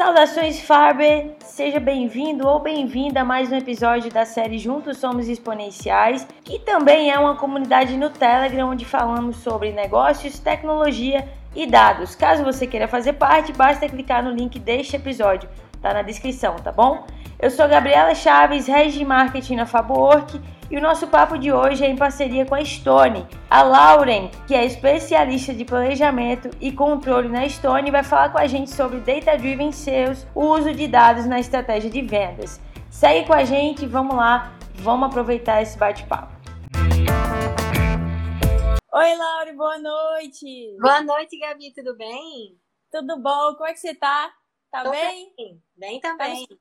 Saudações Farber, seja bem-vindo ou bem-vinda a mais um episódio da série Juntos Somos Exponenciais, que também é uma comunidade no Telegram onde falamos sobre negócios, tecnologia e dados. Caso você queira fazer parte, basta clicar no link deste episódio, tá na descrição, tá bom? Eu sou Gabriela Chaves, de Marketing na FaboWork e o nosso papo de hoje é em parceria com a Stone. A Lauren, que é especialista de planejamento e controle na Stone, vai falar com a gente sobre Data Driven Sales, o uso de dados na estratégia de vendas. Segue com a gente, vamos lá, vamos aproveitar esse bate-papo. Oi, Lauren, boa noite. Boa noite, Gabi, tudo bem? Tudo bom? Como é que você tá? Tá Tô bem? Bem, bem também. Tá me,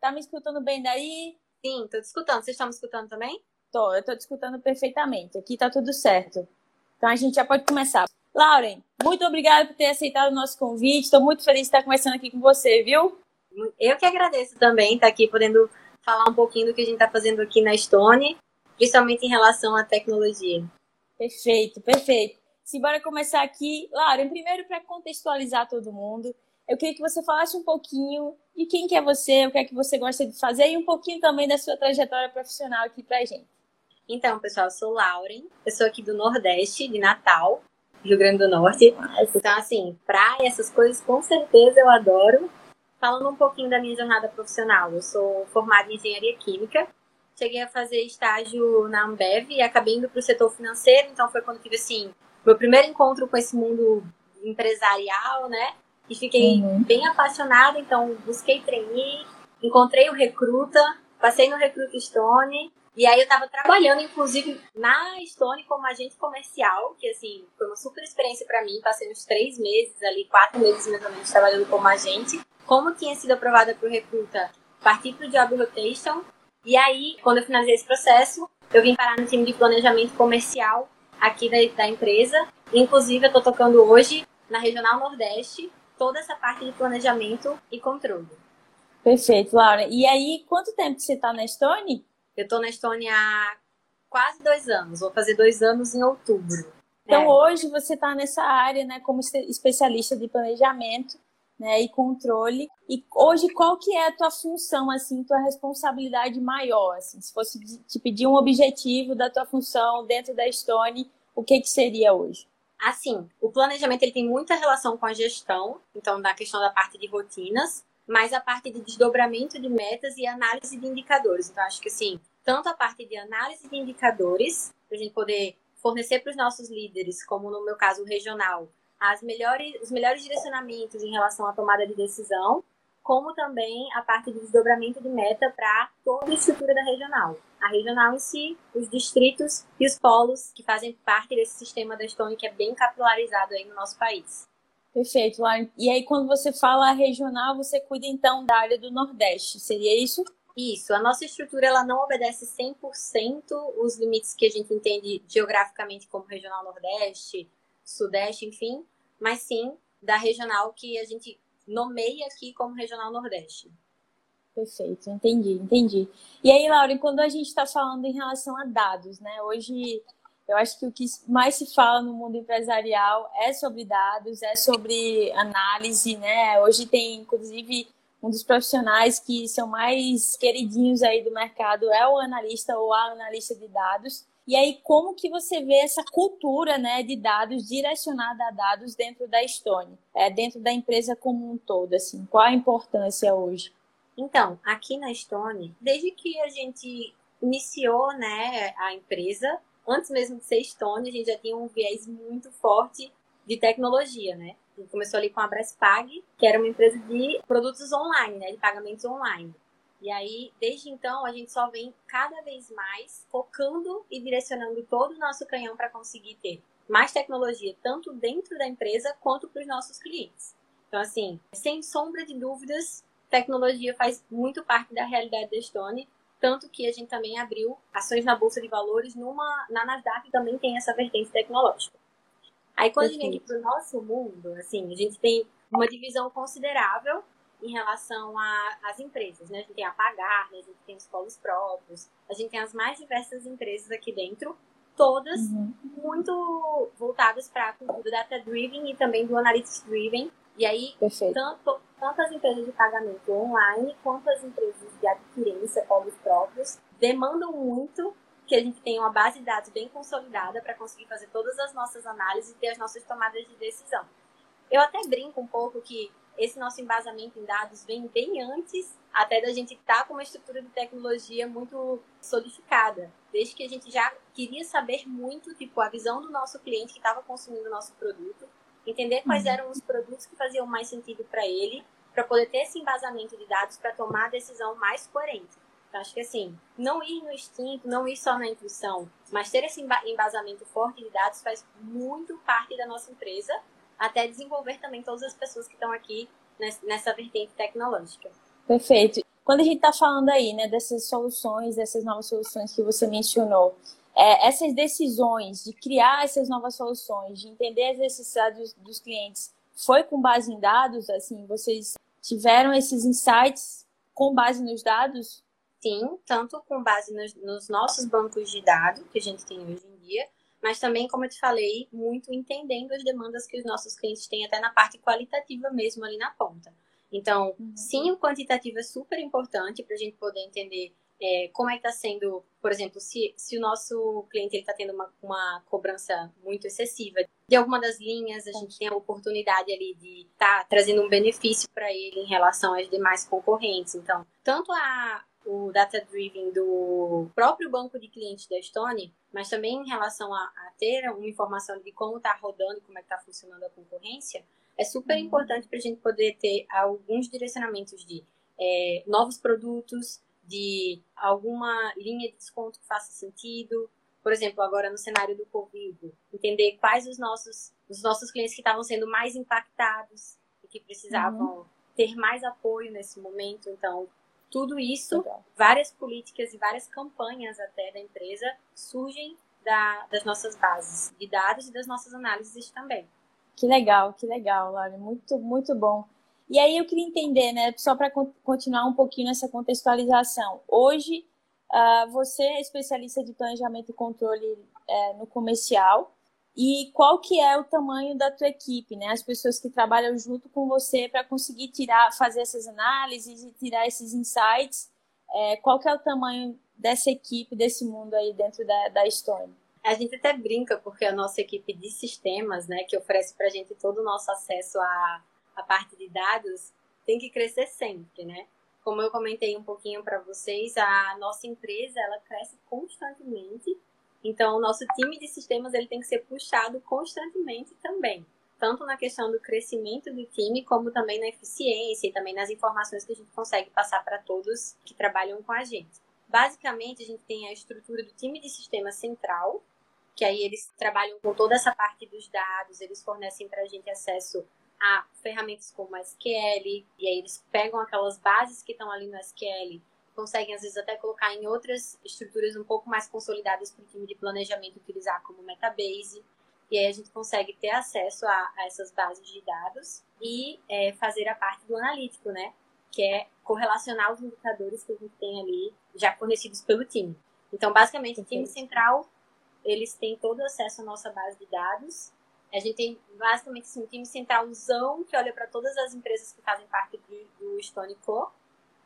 tá me escutando bem daí? Sim, tô te escutando. Vocês estão me escutando também? Tô, eu tô te escutando perfeitamente. Aqui tá tudo certo. Então a gente já pode começar. Lauren, muito obrigada por ter aceitado o nosso convite. Estou muito feliz de estar conversando aqui com você, viu? Eu que agradeço também estar aqui podendo falar um pouquinho do que a gente está fazendo aqui na Stone, principalmente em relação à tecnologia. Perfeito, perfeito. Simbora começar aqui. Lauren, primeiro para contextualizar todo mundo, eu queria que você falasse um pouquinho de quem que é você, o que é que você gosta de fazer e um pouquinho também da sua trajetória profissional aqui pra gente. Então, pessoal, eu sou Lauren, eu sou aqui do Nordeste, de Natal, Rio Grande do Norte. Então, assim, praia, essas coisas, com certeza eu adoro. Falando um pouquinho da minha jornada profissional, eu sou formada em Engenharia Química, cheguei a fazer estágio na Ambev e acabei indo para o setor financeiro, então foi quando tive, assim, meu primeiro encontro com esse mundo empresarial, né? E fiquei uhum. bem apaixonada, então busquei trainee, encontrei o Recruta, passei no Recruta Stone, e aí eu tava trabalhando, inclusive, na Stone como agente comercial, que assim, foi uma super experiência para mim, passei uns três meses ali, quatro meses mais ou menos, trabalhando como agente. Como tinha sido aprovada pro Recruta, parti pro Job Rotation, e aí, quando eu finalizei esse processo, eu vim parar no time de planejamento comercial aqui da, da empresa. Inclusive, eu tô tocando hoje na Regional Nordeste, toda essa parte de planejamento e controle. Perfeito, Laura. E aí, quanto tempo você está na Stone? Eu estou na Stone há quase dois anos. Vou fazer dois anos em outubro. Então, é. hoje você está nessa área, né, como especialista de planejamento, né, e controle. E hoje, qual que é a tua função, assim, tua responsabilidade maior, assim? Se fosse te pedir um objetivo da tua função dentro da Stone, o que que seria hoje? Assim, o planejamento ele tem muita relação com a gestão, então na questão da parte de rotinas, mas a parte de desdobramento de metas e análise de indicadores. Então acho que assim, tanto a parte de análise de indicadores, para a gente poder fornecer para os nossos líderes, como no meu caso regional, as melhores, os melhores direcionamentos em relação à tomada de decisão, como também a parte de desdobramento de meta para toda a estrutura da regional. A regional em si, os distritos e os polos que fazem parte desse sistema da Stone que é bem capilarizado aí no nosso país. Perfeito, Lauren. E aí, quando você fala regional, você cuida então da área do Nordeste, seria isso? Isso, a nossa estrutura ela não obedece 100% os limites que a gente entende geograficamente como regional Nordeste, Sudeste, enfim, mas sim da regional que a gente nomeia aqui como Regional Nordeste. Perfeito, entendi, entendi. E aí, Laura, quando a gente está falando em relação a dados, né? Hoje eu acho que o que mais se fala no mundo empresarial é sobre dados, é sobre análise, né? Hoje tem, inclusive, um dos profissionais que são mais queridinhos aí do mercado é o analista ou a analista de dados. E aí, como que você vê essa cultura né, de dados, direcionada a dados dentro da Stone, é, dentro da empresa como um todo? Assim, qual a importância hoje? Então, aqui na Stone, desde que a gente iniciou né, a empresa, antes mesmo de ser Stone, a gente já tinha um viés muito forte de tecnologia, né? Começou ali com a Brespag, que era uma empresa de produtos online, né, de pagamentos online. E aí, desde então, a gente só vem cada vez mais focando e direcionando todo o nosso canhão para conseguir ter mais tecnologia, tanto dentro da empresa quanto para os nossos clientes. Então, assim, sem sombra de dúvidas, tecnologia faz muito parte da realidade da Stone, tanto que a gente também abriu ações na Bolsa de Valores, numa, na Nasdaq também tem essa vertente tecnológica. Aí, quando Perfeito. a gente vem aqui para o nosso mundo, assim, a gente tem uma divisão considerável em relação às empresas, né? A gente tem a Pagar, né? a gente tem os polos próprios, a gente tem as mais diversas empresas aqui dentro, todas uhum. muito voltadas para a cultura data-driven e também do analytics-driven. E aí, tanto, tanto as empresas de pagamento online quanto as empresas de adquirência, polos próprios, demandam muito que a gente tenha uma base de dados bem consolidada para conseguir fazer todas as nossas análises e ter as nossas tomadas de decisão. Eu até brinco um pouco que esse nosso embasamento em dados vem bem antes até da gente estar tá com uma estrutura de tecnologia muito solidificada. Desde que a gente já queria saber muito, tipo, a visão do nosso cliente que estava consumindo o nosso produto, entender quais uhum. eram os produtos que faziam mais sentido para ele, para poder ter esse embasamento de dados para tomar a decisão mais coerente. Então, acho que assim, não ir no instinto, não ir só na intuição, mas ter esse embasamento forte de dados faz muito parte da nossa empresa até desenvolver também todas as pessoas que estão aqui nessa vertente tecnológica. Perfeito. Quando a gente está falando aí, né, dessas soluções, dessas novas soluções que você mencionou, é, essas decisões de criar essas novas soluções, de entender as necessidades dos, dos clientes, foi com base em dados? Assim, vocês tiveram esses insights com base nos dados? Sim, tanto com base nos, nos nossos bancos de dados que a gente tem hoje em dia, mas também, como eu te falei, muito entendendo as demandas que os nossos clientes têm, até na parte qualitativa mesmo ali na ponta. Então, uhum. sim, o quantitativo é super importante para a gente poder entender é, como é que está sendo, por exemplo, se, se o nosso cliente está tendo uma, uma cobrança muito excessiva de alguma das linhas, a gente tem a oportunidade ali de estar tá trazendo um benefício para ele em relação às demais concorrentes. Então, tanto a, o data driven do próprio banco de clientes da Stone, mas também em relação a, a ter uma informação de como está rodando, como é está funcionando a concorrência, é super uhum. importante para a gente poder ter alguns direcionamentos de é, novos produtos, de alguma linha de desconto que faça sentido. Por exemplo, agora no cenário do Covid, entender quais os nossos, os nossos clientes que estavam sendo mais impactados e que precisavam uhum. ter mais apoio nesse momento. Então, tudo isso, Legal. várias políticas e várias campanhas até da empresa surgem da, das nossas bases de dados e das nossas análises também. Que legal, que legal, Laura. Muito, muito bom. E aí eu queria entender, né, só para continuar um pouquinho nessa contextualização. Hoje, uh, você é especialista de planejamento e controle uh, no comercial e qual que é o tamanho da tua equipe, né? As pessoas que trabalham junto com você para conseguir tirar, fazer essas análises e tirar esses insights. É, qual que é o tamanho dessa equipe, desse mundo aí dentro da, da Stone? A gente até brinca porque a nossa equipe de sistemas, né, que oferece para a gente todo o nosso acesso à, à parte de dados, tem que crescer sempre, né? Como eu comentei um pouquinho para vocês, a nossa empresa ela cresce constantemente então, o nosso time de sistemas ele tem que ser puxado constantemente também, tanto na questão do crescimento do time, como também na eficiência e também nas informações que a gente consegue passar para todos que trabalham com a gente. Basicamente, a gente tem a estrutura do time de sistema central, que aí eles trabalham com toda essa parte dos dados, eles fornecem para a gente acesso a ferramentas como SQL, e aí eles pegam aquelas bases que estão ali no SQL conseguem às vezes até colocar em outras estruturas um pouco mais consolidadas para o time de planejamento utilizar como Metabase. E aí a gente consegue ter acesso a, a essas bases de dados e é, fazer a parte do analítico, né? Que é correlacionar os indicadores que a gente tem ali já fornecidos pelo time. Então, basicamente, o time central, eles têm todo acesso à nossa base de dados. A gente tem basicamente assim, um time centralzão que olha para todas as empresas que fazem parte do, do Stone Co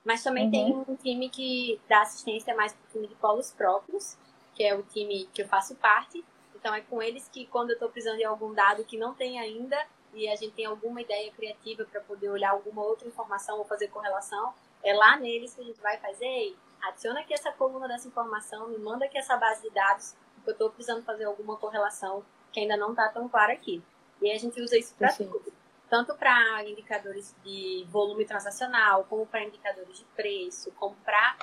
mas também uhum. tem um time que dá assistência mais para o time de polos próprios, que é o time que eu faço parte. Então é com eles que quando eu estou precisando de algum dado que não tem ainda e a gente tem alguma ideia criativa para poder olhar alguma outra informação ou fazer correlação, é lá neles que a gente vai fazer, adiciona aqui essa coluna dessa informação, me manda aqui essa base de dados, porque eu estou precisando fazer alguma correlação que ainda não está tão clara aqui. E a gente usa isso para tudo tanto para indicadores de volume transacional, como para indicadores de preço, como para,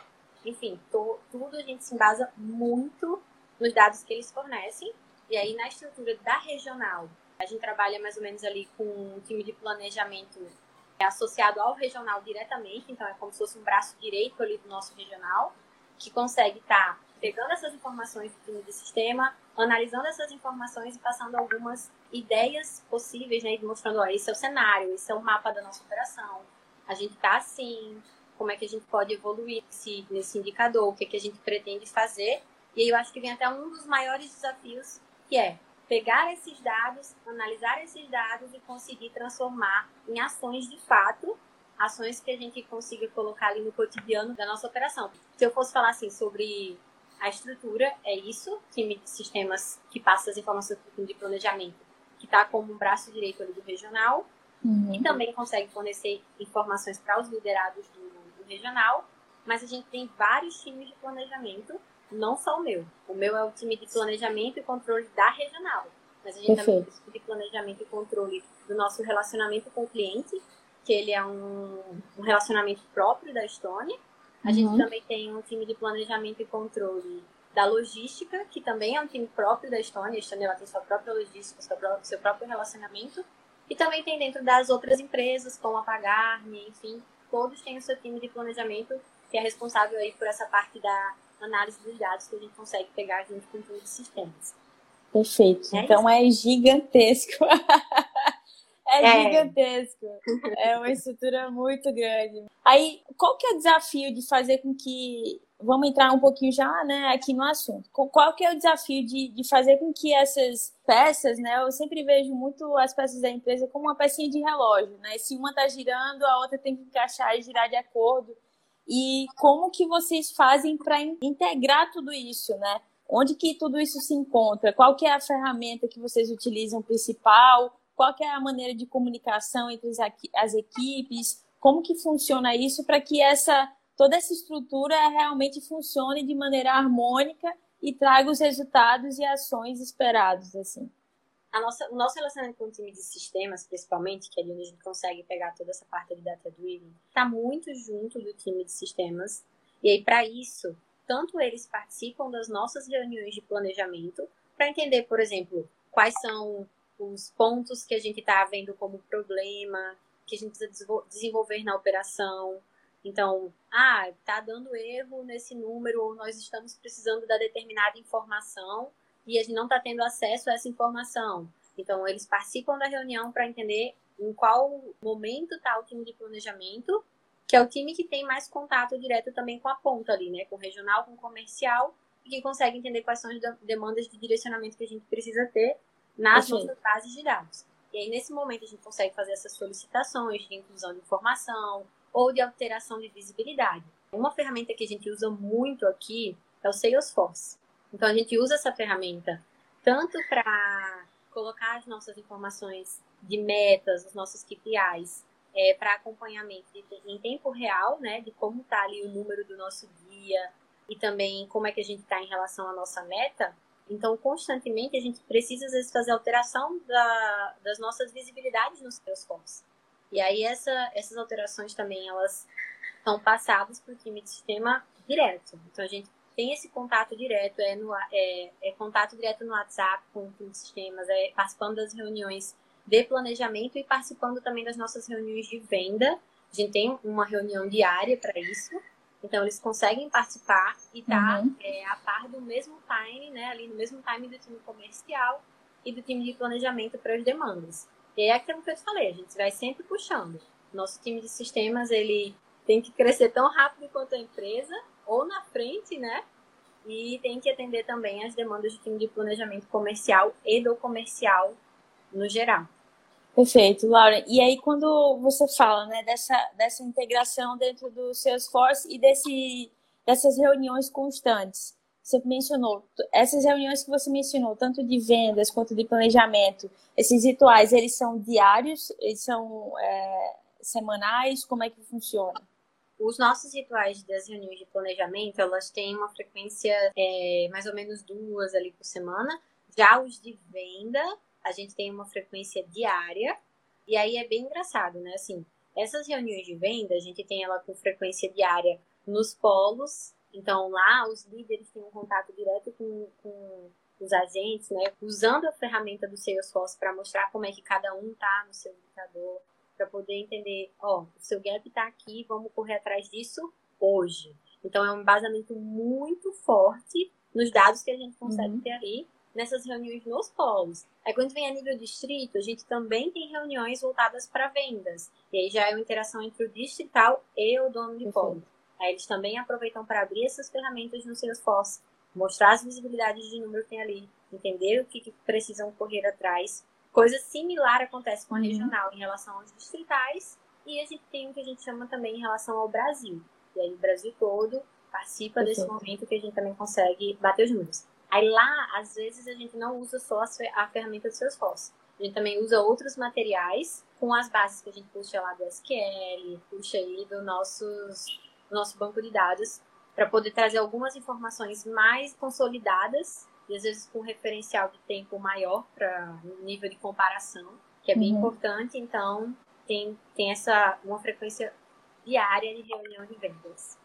enfim, to, tudo a gente se embasa muito nos dados que eles fornecem. E aí, na estrutura da regional, a gente trabalha mais ou menos ali com um time de planejamento associado ao regional diretamente, então é como se fosse um braço direito ali do nosso regional, que consegue estar tá pegando essas informações do de sistema, analisando essas informações e passando algumas ideias possíveis, né? Mostrando, ó, esse é o cenário, esse é o mapa da nossa operação. A gente está assim, como é que a gente pode evoluir nesse, nesse indicador, o que, é que a gente pretende fazer. E aí eu acho que vem até um dos maiores desafios, que é pegar esses dados, analisar esses dados e conseguir transformar em ações de fato ações que a gente consiga colocar ali no cotidiano da nossa operação. Se eu fosse falar assim sobre a estrutura, é isso, time de sistemas que passa as informações para o time de planejamento, que está como um braço direito ali do regional, uhum. e também consegue fornecer informações para os liderados do, do regional, mas a gente tem vários times de planejamento, não só o meu. O meu é o time de planejamento e controle da regional, mas a gente Perfeito. também tem o time de planejamento e controle do nosso relacionamento com o cliente, que ele é um, um relacionamento próprio da Estônia. A uhum. gente também tem um time de planejamento e controle da logística, que também é um time próprio da Estônia. A Estônia ela tem sua própria logística, seu próprio, seu próprio relacionamento. E também tem dentro das outras empresas, como a Pagarme, enfim, todos têm o seu time de planejamento, que é responsável aí por essa parte da análise dos dados que a gente consegue pegar junto com o time de sistemas. Perfeito. É então é gigantesco. É, é, gigantesco. É uma estrutura muito grande. Aí, qual que é o desafio de fazer com que. Vamos entrar um pouquinho já né, aqui no assunto. Qual que é o desafio de, de fazer com que essas peças, né? Eu sempre vejo muito as peças da empresa como uma pecinha de relógio, né? Se uma está girando, a outra tem que encaixar e girar de acordo. E como que vocês fazem para integrar tudo isso, né? Onde que tudo isso se encontra? Qual que é a ferramenta que vocês utilizam principal? Qual é a maneira de comunicação entre as equipes, como que funciona isso para que essa toda essa estrutura realmente funcione de maneira harmônica e traga os resultados e ações esperados assim. A nossa, o nosso relacionamento com o time de sistemas, principalmente, que é ali onde a gente consegue pegar toda essa parte de data driven, está muito junto do time de sistemas. E aí, para isso, tanto eles participam das nossas reuniões de planejamento, para entender, por exemplo, quais são os pontos que a gente está vendo como problema, que a gente precisa desenvolver na operação. Então, ah, está dando erro nesse número, ou nós estamos precisando da determinada informação e a gente não está tendo acesso a essa informação. Então, eles participam da reunião para entender em qual momento está o time de planejamento, que é o time que tem mais contato direto também com a ponta ali, né? Com o regional, com o comercial, e que consegue entender quais são as demandas de direcionamento que a gente precisa ter nas nossas bases de dados. E aí, nesse momento, a gente consegue fazer essas solicitações de inclusão de informação ou de alteração de visibilidade. Uma ferramenta que a gente usa muito aqui é o Salesforce. Então, a gente usa essa ferramenta tanto para colocar as nossas informações de metas, os nossos KPIs, é, para acompanhamento de, em tempo real, né, de como está ali o número do nosso dia e também como é que a gente está em relação à nossa meta, então, constantemente, a gente precisa, às vezes, fazer alteração da, das nossas visibilidades nos Salesforce. E aí, essa, essas alterações também, elas são passadas para o time de sistema direto. Então, a gente tem esse contato direto, é, no, é, é contato direto no WhatsApp com o time de sistemas, é participando das reuniões de planejamento e participando também das nossas reuniões de venda. A gente tem uma reunião diária para isso. Então, eles conseguem participar e estar tá, uhum. é, a par do mesmo time, né? Ali no mesmo time do time comercial e do time de planejamento para as demandas. E é aquilo que eu te falei, a gente vai sempre puxando. Nosso time de sistemas, ele tem que crescer tão rápido quanto a empresa, ou na frente, né? E tem que atender também as demandas do time de planejamento comercial e do comercial no geral. Perfeito, Laura. E aí, quando você fala né, dessa, dessa integração dentro do Salesforce e desse, dessas reuniões constantes, você mencionou, essas reuniões que você mencionou, tanto de vendas quanto de planejamento, esses rituais, eles são diários, eles são é, semanais, como é que funciona? Os nossos rituais das reuniões de planejamento, elas têm uma frequência é, mais ou menos duas ali por semana. Já os de venda, a gente tem uma frequência diária, e aí é bem engraçado, né? Assim, essas reuniões de venda, a gente tem ela com frequência diária nos polos, então lá os líderes têm um contato direto com, com os agentes, né? Usando a ferramenta do Salesforce para mostrar como é que cada um tá no seu indicador, para poder entender, ó, o seu gap está aqui, vamos correr atrás disso hoje. Então é um embasamento muito forte nos dados que a gente consegue uhum. ter ali nessas reuniões nos polos. Aí quando vem a nível distrito, a gente também tem reuniões voltadas para vendas. E aí já é uma interação entre o distrital e o dono de polo. Aí eles também aproveitam para abrir essas ferramentas no Salesforce, mostrar as visibilidades de número que tem ali, entender o que, que precisam correr atrás. Coisa similar acontece com a uhum. regional em relação aos distritais E a gente tem o que a gente chama também em relação ao Brasil. E aí o Brasil todo participa Perfeito. desse momento que a gente também consegue bater os números. Aí lá, às vezes, a gente não usa só a ferramenta do Salesforce. A gente também usa outros materiais com as bases que a gente puxa lá do SQL, puxa aí do, nossos, do nosso banco de dados, para poder trazer algumas informações mais consolidadas e às vezes com referencial de tempo maior para nível de comparação, que é bem uhum. importante. Então, tem, tem essa uma frequência diária de reunião de vendas.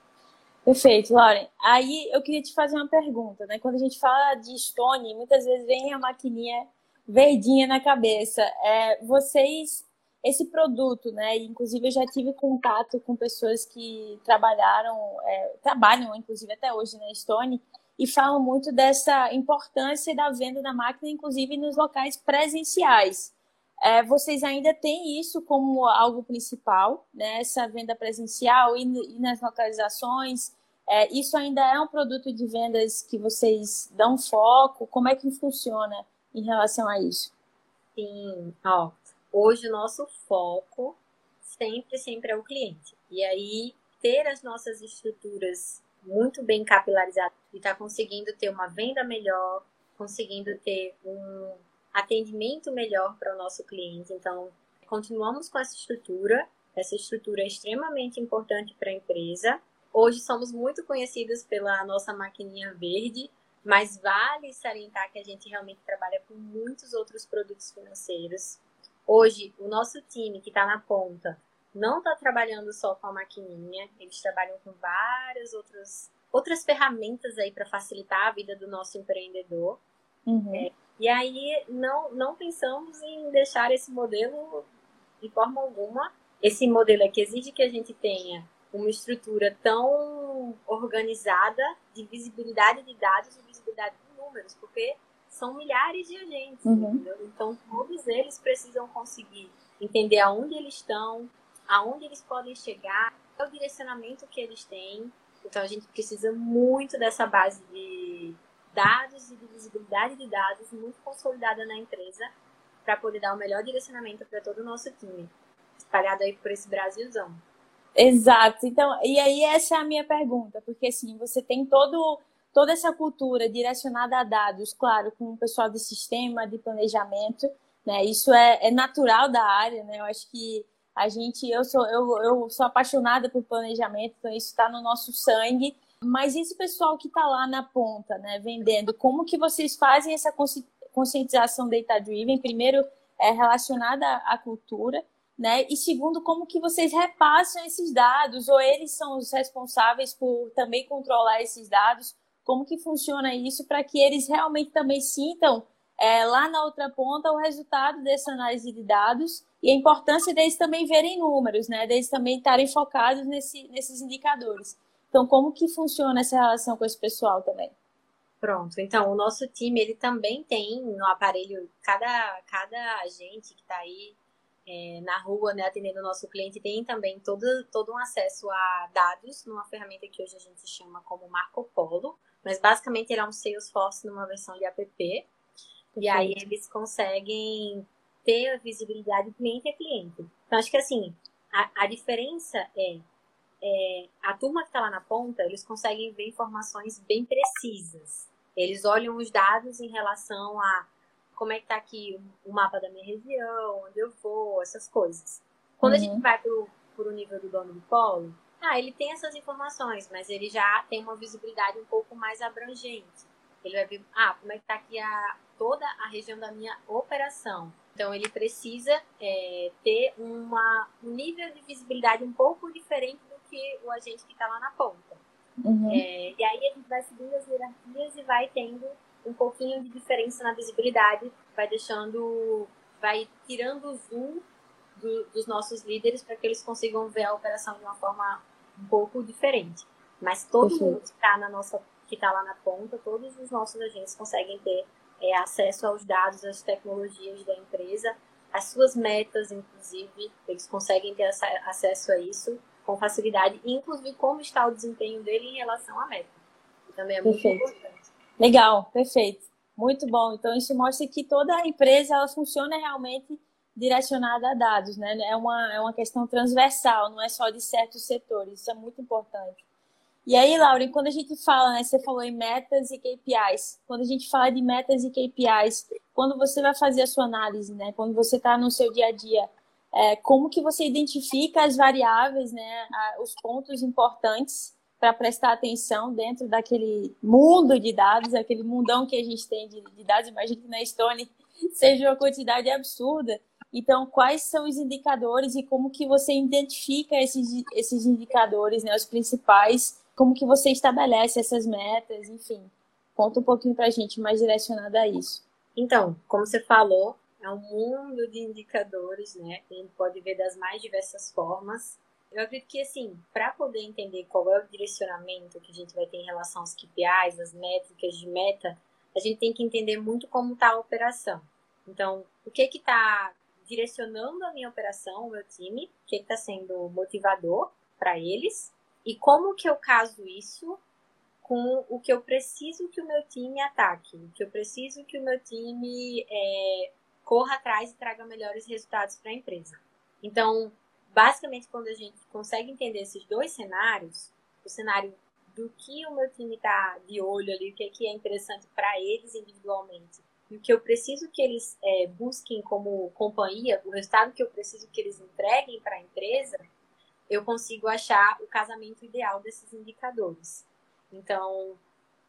Perfeito, Lauren. Aí eu queria te fazer uma pergunta, né? Quando a gente fala de Stone, muitas vezes vem a maquininha verdinha na cabeça. É, vocês, esse produto, né? Inclusive eu já tive contato com pessoas que trabalharam, é, trabalham inclusive até hoje na Stone e falam muito dessa importância da venda da máquina, inclusive nos locais presenciais. É, vocês ainda têm isso como algo principal, né? essa venda presencial e, e nas localizações. É, isso ainda é um produto de vendas que vocês dão foco? Como é que funciona em relação a isso? Sim, ó, hoje o nosso foco sempre, sempre é o cliente. E aí, ter as nossas estruturas muito bem capilarizadas e estar tá conseguindo ter uma venda melhor, conseguindo ter um atendimento melhor para o nosso cliente. Então, continuamos com essa estrutura. Essa estrutura é extremamente importante para a empresa. Hoje somos muito conhecidos pela nossa maquininha verde, mas vale salientar que a gente realmente trabalha com muitos outros produtos financeiros. Hoje, o nosso time que está na ponta não está trabalhando só com a maquininha, eles trabalham com várias outras, outras ferramentas aí para facilitar a vida do nosso empreendedor. Uhum. É, e aí não, não pensamos em deixar esse modelo de forma alguma. Esse modelo é que exige que a gente tenha uma estrutura tão organizada de visibilidade de dados e visibilidade de números, porque são milhares de agentes, uhum. Então todos eles precisam conseguir entender aonde eles estão, aonde eles podem chegar, qual é o direcionamento que eles têm. Então a gente precisa muito dessa base de dados e de visibilidade de dados muito consolidada na empresa para poder dar o melhor direcionamento para todo o nosso time, espalhado aí por esse Brasilzão. Exato. Então, e aí essa é a minha pergunta, porque assim, você tem todo toda essa cultura direcionada a dados, claro, com o pessoal de sistema, de planejamento, né? Isso é, é natural da área, né? Eu acho que a gente, eu sou, eu, eu sou apaixonada por planejamento, então isso está no nosso sangue. Mas esse pessoal que está lá na ponta, né, vendendo, como que vocês fazem essa conscientização data-driven? Primeiro, é relacionada à cultura, né? E segundo, como que vocês repassam esses dados? Ou eles são os responsáveis por também controlar esses dados? Como que funciona isso para que eles realmente também sintam é, lá na outra ponta o resultado dessa análise de dados e a importância deles também verem números, né? Deles também estarem focados nesse, nesses indicadores. Então, como que funciona essa relação com esse pessoal também? Pronto, então o nosso time ele também tem no aparelho, cada, cada agente que está aí é, na rua, né, atendendo o nosso cliente, tem também todo, todo um acesso a dados numa ferramenta que hoje a gente chama como Marco Polo, mas basicamente ele é um Salesforce numa versão de app. Perfeito. E aí eles conseguem ter a visibilidade cliente a cliente. Então acho que assim, a, a diferença é é, a turma que está lá na ponta, eles conseguem ver informações bem precisas. Eles olham os dados em relação a como é que está aqui o mapa da minha região, onde eu vou, essas coisas. Quando uhum. a gente vai para o nível do dono do polo, ah, ele tem essas informações, mas ele já tem uma visibilidade um pouco mais abrangente. Ele vai ver, ah, como é que está aqui a, toda a região da minha operação. Então, ele precisa é, ter uma, um nível de visibilidade um pouco diferente que o agente que está lá na ponta. Uhum. É, e aí a gente vai subindo as hierarquias e vai tendo um pouquinho de diferença na visibilidade, vai deixando, vai tirando o zoom do, dos nossos líderes para que eles consigam ver a operação de uma forma um pouco diferente. Mas todo Perfeito. mundo que está na nossa, que está lá na ponta, todos os nossos agentes conseguem ter é, acesso aos dados, às tecnologias da empresa, as suas metas, inclusive, eles conseguem ter acesso a isso com facilidade, inclusive como está o desempenho dele em relação à meta. Que também é muito perfeito. importante. Legal, perfeito. Muito bom. Então, isso mostra que toda a empresa ela funciona realmente direcionada a dados, né? É uma, é uma questão transversal, não é só de certos setores, isso é muito importante. E aí, Lauren, quando a gente fala, né, você falou em metas e KPIs, quando a gente fala de metas e KPIs, quando você vai fazer a sua análise, né, quando você está no seu dia a dia, é, como que você identifica as variáveis, né, os pontos importantes para prestar atenção dentro daquele mundo de dados, aquele mundão que a gente tem de, de dados, imagina que na Stone seja uma quantidade absurda. Então, quais são os indicadores e como que você identifica esses, esses indicadores, né, os principais como que você estabelece essas metas, enfim. Conta um pouquinho para a gente mais direcionada a isso. Então, como você falou, é um mundo de indicadores, né? A gente pode ver das mais diversas formas. Eu acredito que, assim, para poder entender qual é o direcionamento que a gente vai ter em relação aos KPIs, as métricas de meta, a gente tem que entender muito como está a operação. Então, o que que está direcionando a minha operação, o meu time, o que está sendo motivador para eles e como que eu caso isso com o que eu preciso que o meu time ataque, o que eu preciso que o meu time é, corra atrás e traga melhores resultados para a empresa. Então, basicamente, quando a gente consegue entender esses dois cenários, o cenário do que o meu time está de olho ali, o que é, que é interessante para eles individualmente, e o que eu preciso que eles é, busquem como companhia, o resultado que eu preciso que eles entreguem para a empresa, eu consigo achar o casamento ideal desses indicadores. Então,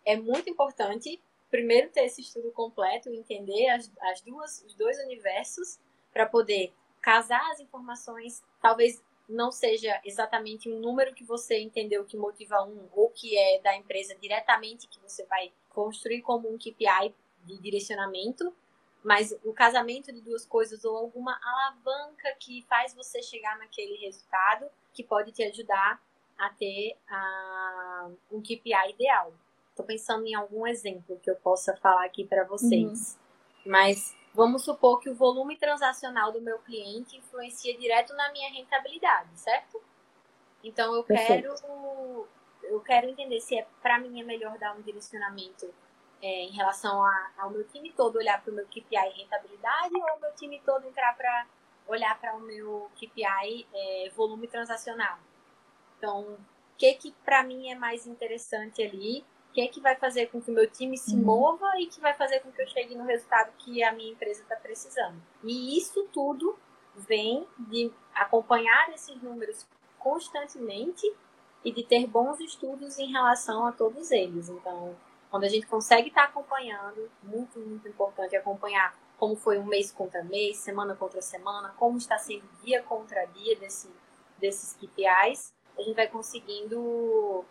é muito importante, primeiro, ter esse estudo completo entender as, as duas, os dois universos para poder casar as informações. Talvez não seja exatamente um número que você entendeu que motiva um ou que é da empresa diretamente que você vai construir como um KPI de direcionamento, mas o casamento de duas coisas ou alguma alavanca que faz você chegar naquele resultado que pode te ajudar a ter uh, um KPI ideal. Estou pensando em algum exemplo que eu possa falar aqui para vocês. Uhum. Mas vamos supor que o volume transacional do meu cliente influencia direto na minha rentabilidade, certo? Então eu Perfeito. quero eu quero entender se é para mim é melhor dar um direcionamento é, em relação a, ao meu time todo olhar para o meu KPI rentabilidade ou o meu time todo entrar para olhar para o meu KPI é, volume transacional. Então, o que que para mim é mais interessante ali? O que que vai fazer com que o meu time se uhum. mova e que vai fazer com que eu chegue no resultado que a minha empresa está precisando? E isso tudo vem de acompanhar esses números constantemente e de ter bons estudos em relação a todos eles. Então, quando a gente consegue estar tá acompanhando, muito, muito importante acompanhar como foi um mês contra mês, semana contra semana, como está sendo dia contra dia desse, desses KPIs, a gente vai conseguindo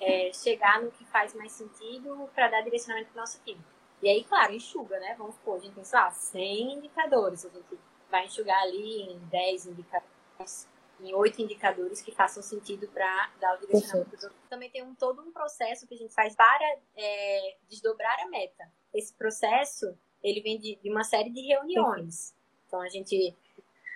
é, chegar no que faz mais sentido para dar direcionamento para nosso time. E aí, claro, enxuga, né? Vamos supor, a gente tem, sei lá, 100 indicadores, a gente vai enxugar ali em 10 indicadores, em 8 indicadores que façam sentido para dar o direcionamento para os outros. Também tem um, todo um processo que a gente faz para é, desdobrar a meta. Esse processo ele vem de, de uma série de reuniões. Então a gente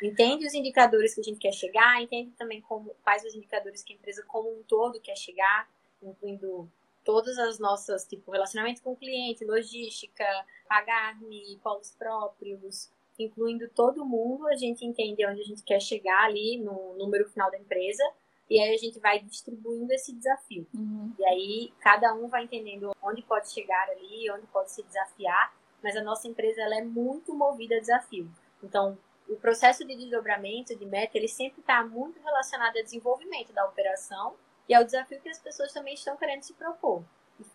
entende os indicadores que a gente quer chegar, entende também como quais os indicadores que a empresa como um todo quer chegar, incluindo todas as nossas, tipo, relacionamento com o cliente, logística, pagar-me, polos próprios, incluindo todo mundo, a gente entende onde a gente quer chegar ali no número final da empresa, e aí a gente vai distribuindo esse desafio. Uhum. E aí cada um vai entendendo onde pode chegar ali, onde pode se desafiar, mas a nossa empresa ela é muito movida a desafio. Então, o processo de desdobramento de meta, ele sempre está muito relacionado ao desenvolvimento da operação e ao desafio que as pessoas também estão querendo se propor.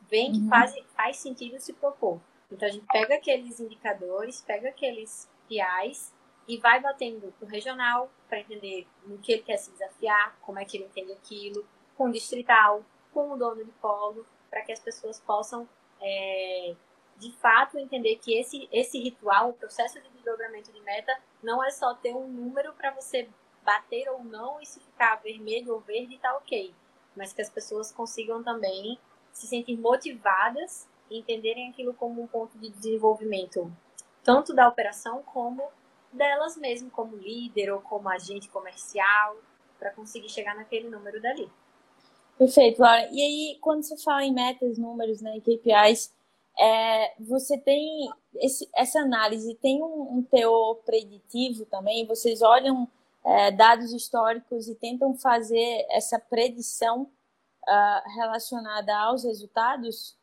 Vem que uhum. faz, faz sentido se propor. Então, a gente pega aqueles indicadores, pega aqueles PIs e vai batendo com o regional para entender no que ele quer se desafiar, como é que ele entende aquilo, com o distrital, com o dono de polo, para que as pessoas possam é, de fato entender que esse, esse ritual, o processo de desdobramento de meta, não é só ter um número para você bater ou não e se ficar vermelho ou verde está ok, mas que as pessoas consigam também se sentir motivadas e entenderem aquilo como um ponto de desenvolvimento, tanto da operação como delas mesmo, como líder ou como agente comercial, para conseguir chegar naquele número dali. Perfeito, Laura. E aí, quando você fala em metas, números, né, KPIs, é, você tem esse, essa análise tem um, um, teor preditivo também? Vocês olham é, dados históricos e tentam fazer essa predição uh, relacionada aos resultados?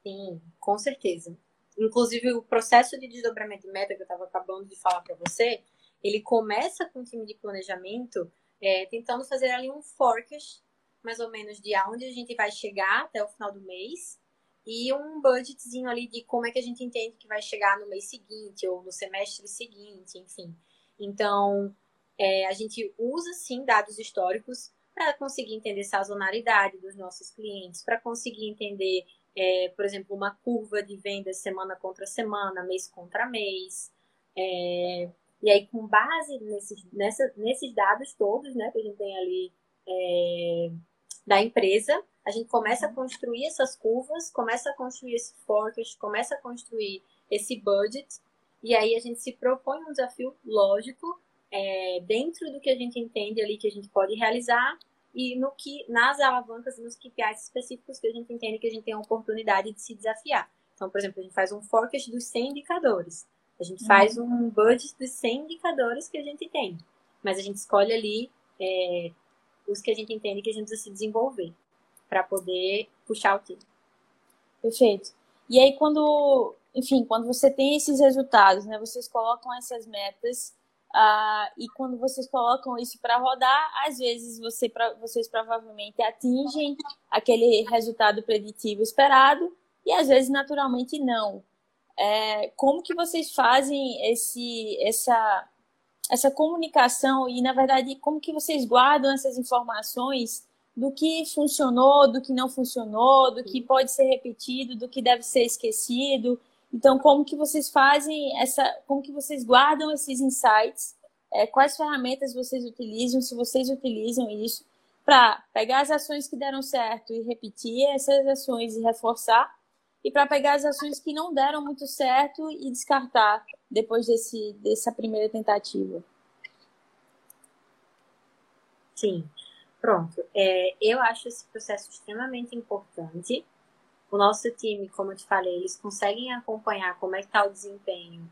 Sim, com certeza. Inclusive, o processo de desdobramento de meta que eu estava acabando de falar para você, ele começa com o time de planejamento é, tentando fazer ali um forecast, mais ou menos, de aonde a gente vai chegar até o final do mês e um budgetzinho ali de como é que a gente entende que vai chegar no mês seguinte ou no semestre seguinte, enfim. Então, é, a gente usa sim dados históricos para conseguir entender sazonalidade dos nossos clientes, para conseguir entender, é, por exemplo, uma curva de vendas semana contra semana, mês contra mês. É, e aí, com base nesses, nessa, nesses dados todos né, que a gente tem ali é, da empresa, a gente começa a construir essas curvas, começa a construir esse forecast, começa a construir esse budget, e aí a gente se propõe um desafio lógico é, dentro do que a gente entende ali que a gente pode realizar e no que nas alavancas e nos KPIs específicos que a gente entende que a gente tem a oportunidade de se desafiar. Então, por exemplo, a gente faz um forecast dos 100 indicadores. A gente faz uhum. um budget dos 100 indicadores que a gente tem. Mas a gente escolhe ali é, os que a gente entende que a gente precisa se desenvolver para poder puxar o time. Perfeito. E aí quando, enfim, quando você tem esses resultados, né, vocês colocam essas metas uh, e quando vocês colocam isso para rodar, às vezes você, pra, vocês provavelmente atingem aquele resultado preditivo esperado e às vezes naturalmente não. É, como que vocês fazem esse, essa, essa comunicação e, na verdade, como que vocês guardam essas informações do que funcionou, do que não funcionou, do que pode ser repetido, do que deve ser esquecido. Então, como que vocês fazem essa, como que vocês guardam esses insights? É, quais ferramentas vocês utilizam, se vocês utilizam isso, para pegar as ações que deram certo e repetir essas ações e reforçar, e para pegar as ações que não deram muito certo e descartar depois desse, dessa primeira tentativa. Sim. Pronto. É, eu acho esse processo extremamente importante. O nosso time, como eu te falei, eles conseguem acompanhar como é que está o desempenho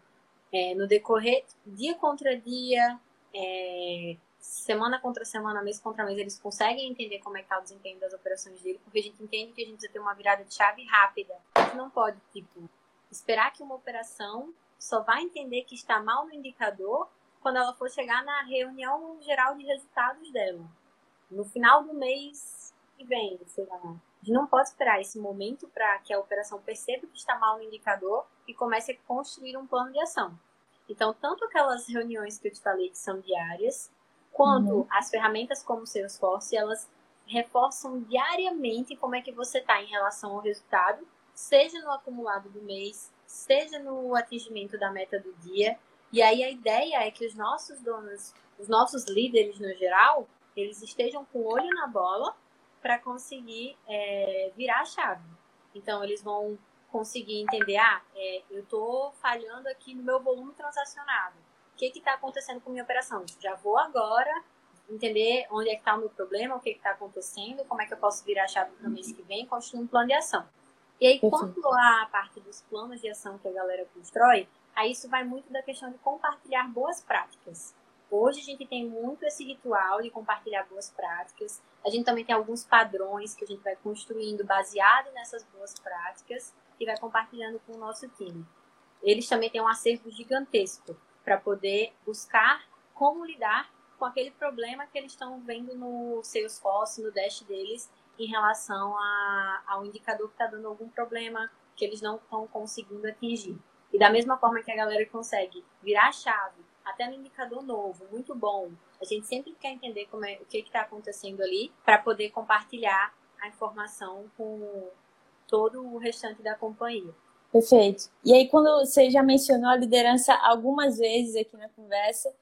é, no decorrer, dia contra dia, é, semana contra semana, mês contra mês, eles conseguem entender como é que está o desempenho das operações dele, porque a gente entende que a gente precisa ter uma virada de chave rápida. A gente não pode, tipo, esperar que uma operação só vai entender que está mal no indicador quando ela for chegar na reunião geral de resultados dela no final do mês que vem, sei lá. A gente não pode esperar esse momento para que a operação perceba que está mal no indicador e comece a construir um plano de ação. Então, tanto aquelas reuniões que eu te falei que são diárias, quanto uhum. as ferramentas como o Salesforce, elas reforçam diariamente como é que você está em relação ao resultado, seja no acumulado do mês, seja no atingimento da meta do dia. E aí a ideia é que os nossos donos, os nossos líderes no geral, eles estejam com o olho na bola para conseguir é, virar a chave. Então, eles vão conseguir entender, ah, é, eu estou falhando aqui no meu volume transacionado. O que está acontecendo com a minha operação? Já vou agora entender onde é que está o meu problema, o que está acontecendo, como é que eu posso virar a chave no mês que vem, construir um plano de ação. E aí, quanto à parte dos planos de ação que a galera constrói, aí isso vai muito da questão de compartilhar boas práticas. Hoje a gente tem muito esse ritual de compartilhar boas práticas. A gente também tem alguns padrões que a gente vai construindo baseado nessas boas práticas e vai compartilhando com o nosso time. Eles também têm um acervo gigantesco para poder buscar como lidar com aquele problema que eles estão vendo no Salesforce, no Dash deles, em relação a, ao indicador que está dando algum problema que eles não estão conseguindo atingir. E da mesma forma que a galera consegue virar a chave até no indicador novo, muito bom. A gente sempre quer entender como é, o que está acontecendo ali para poder compartilhar a informação com todo o restante da companhia. Perfeito. E aí, quando você já mencionou a liderança algumas vezes aqui na conversa,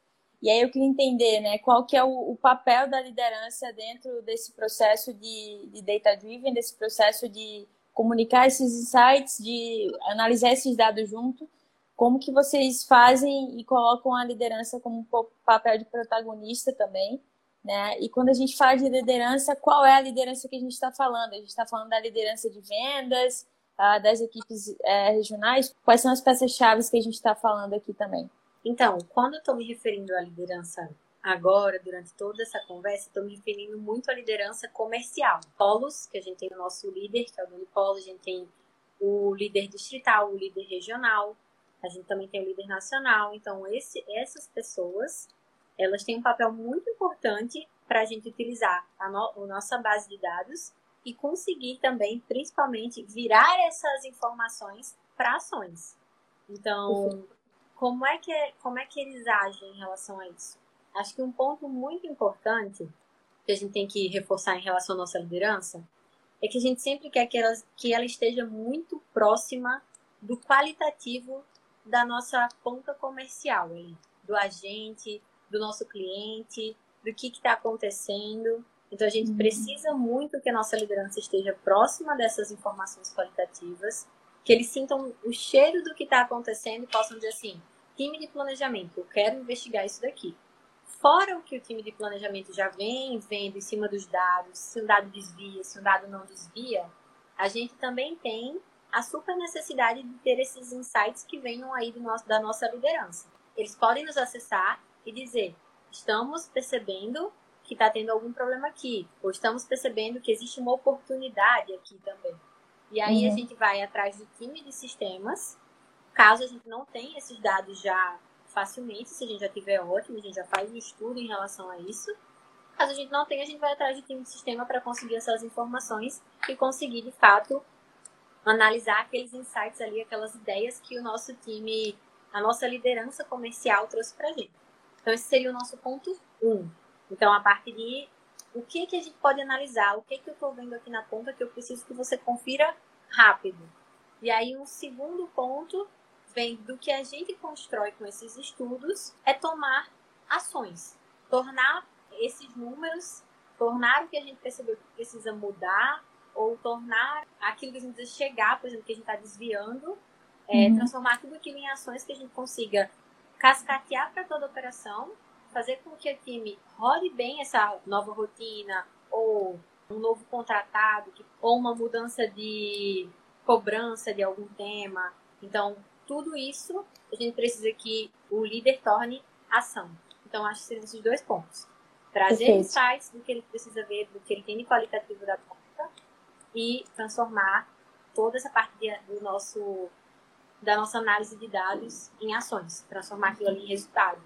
e aí eu queria entender, né, qual que é o, o papel da liderança dentro desse processo de, de data-driven, desse processo de comunicar esses insights, de analisar esses dados junto como que vocês fazem e colocam a liderança como um papel de protagonista também, né? E quando a gente fala de liderança, qual é a liderança que a gente está falando? A gente está falando da liderança de vendas, uh, das equipes uh, regionais, quais são as peças-chave que a gente está falando aqui também? Então, quando eu estou me referindo à liderança agora, durante toda essa conversa, estou me referindo muito à liderança comercial. Polos, que a gente tem o nosso líder, que é o Doni Polo, a gente tem o líder distrital, o líder regional, a gente também tem o líder nacional. Então, esse, essas pessoas, elas têm um papel muito importante para a gente utilizar a, no, a nossa base de dados e conseguir também, principalmente, virar essas informações para ações. Então, como é, que, é, como é que eles agem em relação a isso? Acho que um ponto muito importante que a gente tem que reforçar em relação à nossa liderança é que a gente sempre quer que ela, que ela esteja muito próxima do qualitativo da nossa ponta comercial, do agente, do nosso cliente, do que está acontecendo. Então a gente uhum. precisa muito que a nossa liderança esteja próxima dessas informações qualitativas, que eles sintam o cheiro do que está acontecendo e possam dizer assim: time de planejamento, eu quero investigar isso daqui. Fora o que o time de planejamento já vem vendo em cima dos dados, se um dado desvia, se um dado não desvia, a gente também tem a super necessidade de ter esses insights que venham aí do nosso, da nossa liderança. Eles podem nos acessar e dizer: estamos percebendo que está tendo algum problema aqui, ou estamos percebendo que existe uma oportunidade aqui também. E aí uhum. a gente vai atrás do time de sistemas, caso a gente não tenha esses dados já facilmente, se a gente já tiver ótimo, a gente já faz um estudo em relação a isso. Caso a gente não tenha, a gente vai atrás de time de sistema para conseguir essas informações e conseguir, de fato, analisar aqueles insights ali, aquelas ideias que o nosso time, a nossa liderança comercial trouxe para a gente. Então, esse seria o nosso ponto 1. Um. Então, a parte de o que, que a gente pode analisar, o que, que eu estou vendo aqui na ponta que eu preciso que você confira rápido. E aí, um segundo ponto vem do que a gente constrói com esses estudos é tomar ações, tornar esses números, tornar o que a gente percebeu que precisa mudar, ou tornar aquilo que a gente precisa chegar, por exemplo, que a gente está desviando, é, uhum. transformar tudo aquilo em ações que a gente consiga cascatear para toda a operação, fazer com que o time rode bem essa nova rotina, ou um novo contratado, ou uma mudança de cobrança de algum tema. Então, tudo isso a gente precisa que o líder torne ação. Então, acho que seriam esses dois pontos. Trazer insights do que ele precisa ver, do que ele tem de qualitativo da e transformar toda essa parte do nosso da nossa análise de dados em ações, transformar aquilo ali em resultado.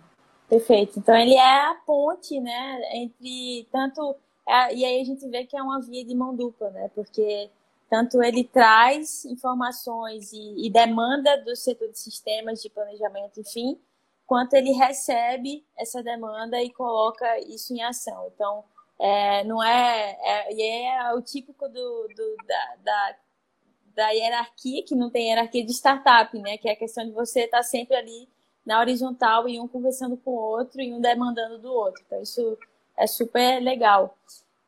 Perfeito. Então ele é a ponte, né, entre tanto é, e aí a gente vê que é uma via de mão dupla, né, porque tanto ele traz informações e, e, demanda do setor de sistemas de planejamento, enfim, quanto ele recebe essa demanda e coloca isso em ação. Então, é, não é, é, e é o típico do, do da, da, da, hierarquia, que não tem hierarquia de startup, né? Que é a questão de você estar sempre ali na horizontal e um conversando com o outro e um demandando do outro. Então, isso é super legal.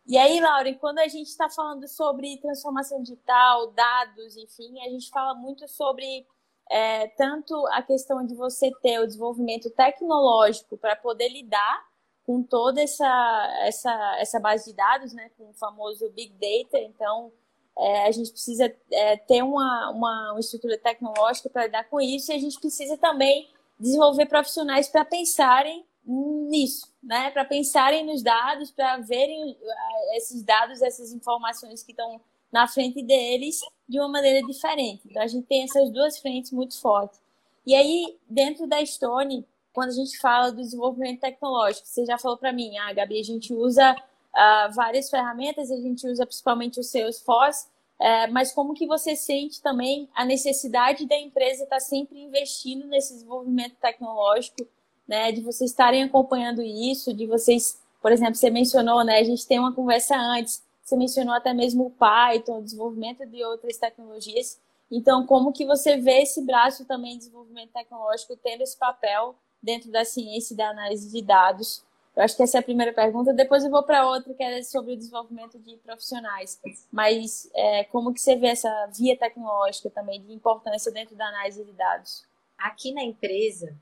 E aí, Laura, quando a gente está falando sobre transformação digital, dados, enfim, a gente fala muito sobre é, tanto a questão de você ter o desenvolvimento tecnológico para poder lidar com toda essa, essa, essa base de dados, né, com o famoso Big Data. Então, é, a gente precisa é, ter uma, uma, uma estrutura tecnológica para lidar com isso e a gente precisa também desenvolver profissionais para pensarem nisso, né? Para pensarem nos dados, para verem uh, esses dados, essas informações que estão na frente deles de uma maneira diferente. Então a gente tem essas duas frentes muito fortes. E aí, dentro da Stone, quando a gente fala do desenvolvimento tecnológico, você já falou para mim, ah, Gabi, a gente usa uh, várias ferramentas, a gente usa principalmente o Salesforce, uh, mas como que você sente também a necessidade da empresa estar tá sempre investindo nesse desenvolvimento tecnológico né, de vocês estarem acompanhando isso, de vocês, por exemplo, você mencionou, né, a gente tem uma conversa antes, você mencionou até mesmo o Python, o desenvolvimento de outras tecnologias. Então, como que você vê esse braço também de desenvolvimento tecnológico tendo esse papel dentro da ciência e da análise de dados? Eu acho que essa é a primeira pergunta. Depois eu vou para outra, que é sobre o desenvolvimento de profissionais. Mas é, como que você vê essa via tecnológica também de importância dentro da análise de dados? Aqui na empresa,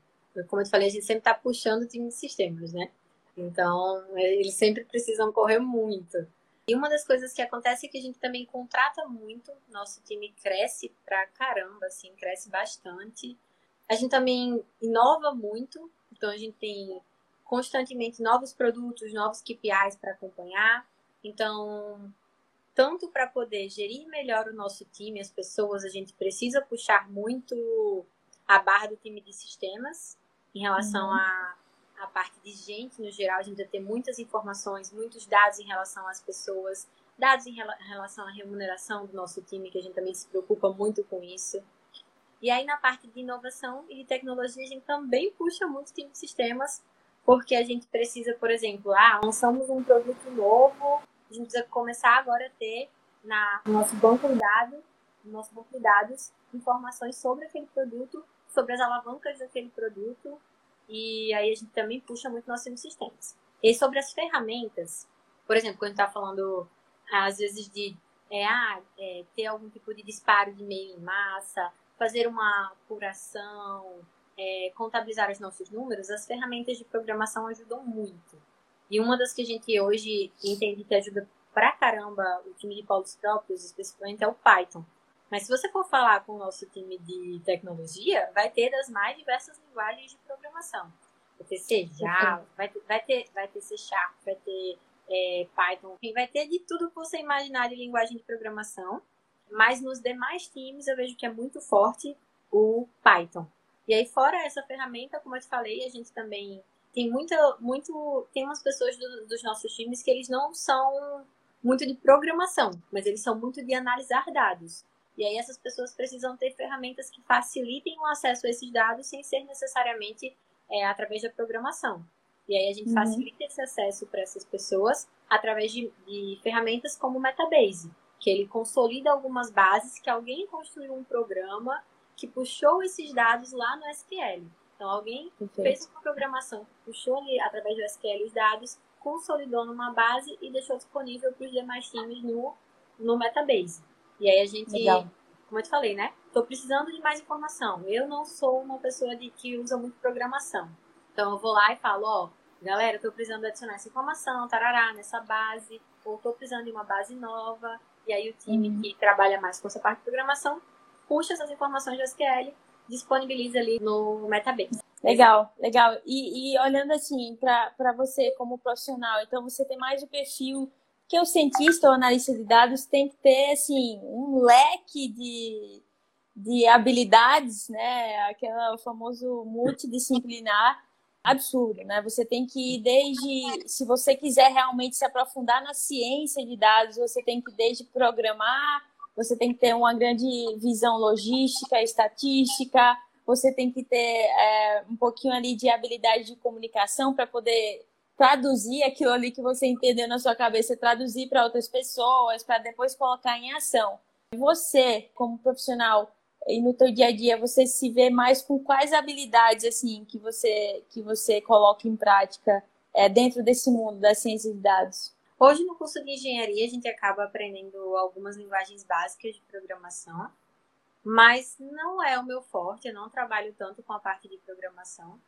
como eu te falei, a gente sempre está puxando o time de sistemas, né? Então, eles sempre precisam correr muito. E uma das coisas que acontece é que a gente também contrata muito, nosso time cresce pra caramba, assim, cresce bastante. A gente também inova muito, então a gente tem constantemente novos produtos, novos KPIs para acompanhar. Então, tanto para poder gerir melhor o nosso time, as pessoas, a gente precisa puxar muito a barra do time de sistemas em relação uhum. a a parte de gente no geral, a gente vai ter muitas informações, muitos dados em relação às pessoas, dados em relação à remuneração do nosso time, que a gente também se preocupa muito com isso. E aí na parte de inovação e de tecnologia, a gente também puxa muito time de sistemas, porque a gente precisa, por exemplo, ah, lançamos um produto novo, a gente precisa começar agora a ter na, no nosso banco de dados, no nosso banco de dados, informações sobre aquele produto, sobre as alavancas daquele produto, e aí a gente também puxa muito nossos sistemas. E sobre as ferramentas, por exemplo, quando está falando, às vezes, de é, ah, é, ter algum tipo de disparo de meio em massa, fazer uma apuração, é, contabilizar os nossos números, as ferramentas de programação ajudam muito. E uma das que a gente hoje entende que ajuda pra caramba o time de polos próprios, especificamente, é o Python. Mas se você for falar com o nosso time de tecnologia, vai ter das mais diversas linguagens de programação. Vai ter C Java, vai ter, vai ter, vai ter C Sharp, vai ter é, Python, vai ter de tudo que você imaginar de linguagem de programação. Mas nos demais times eu vejo que é muito forte o Python. E aí, fora essa ferramenta, como eu te falei, a gente também tem muita, muito, tem umas pessoas do, dos nossos times que eles não são muito de programação, mas eles são muito de analisar dados. E aí essas pessoas precisam ter ferramentas que facilitem o acesso a esses dados sem ser necessariamente é, através da programação. E aí a gente uhum. facilita esse acesso para essas pessoas através de, de ferramentas como o Metabase, que ele consolida algumas bases que alguém construiu um programa que puxou esses dados lá no SQL. Então alguém fez uma programação, puxou ali através do SQL os dados, consolidou numa base e deixou disponível para os demais times no, no Metabase. E aí a gente, Legal. como eu te falei, né? Tô precisando de mais informação. Eu não sou uma pessoa de, que usa muito programação. Então eu vou lá e falo, ó, galera, tô precisando adicionar essa informação, tarará, nessa base, ou tô precisando de uma base nova. E aí o time uhum. que trabalha mais com essa parte de programação puxa essas informações de SQL, disponibiliza ali no Metabase. Legal, legal. E, e olhando assim para você como profissional, então você tem mais o perfil que o cientista ou analista de dados tem que ter assim um leque de, de habilidades, né? Aquele famoso multidisciplinar absurdo, né? Você tem que ir desde, se você quiser realmente se aprofundar na ciência de dados, você tem que desde programar, você tem que ter uma grande visão logística, estatística, você tem que ter é, um pouquinho ali de habilidade de comunicação para poder traduzir aquilo ali que você entendeu na sua cabeça, traduzir para outras pessoas, para depois colocar em ação. Você, como profissional, e no teu dia a dia, você se vê mais com quais habilidades assim que você que você coloca em prática é, dentro desse mundo da ciência de dados? Hoje no curso de engenharia a gente acaba aprendendo algumas linguagens básicas de programação, mas não é o meu forte. Eu não trabalho tanto com a parte de programação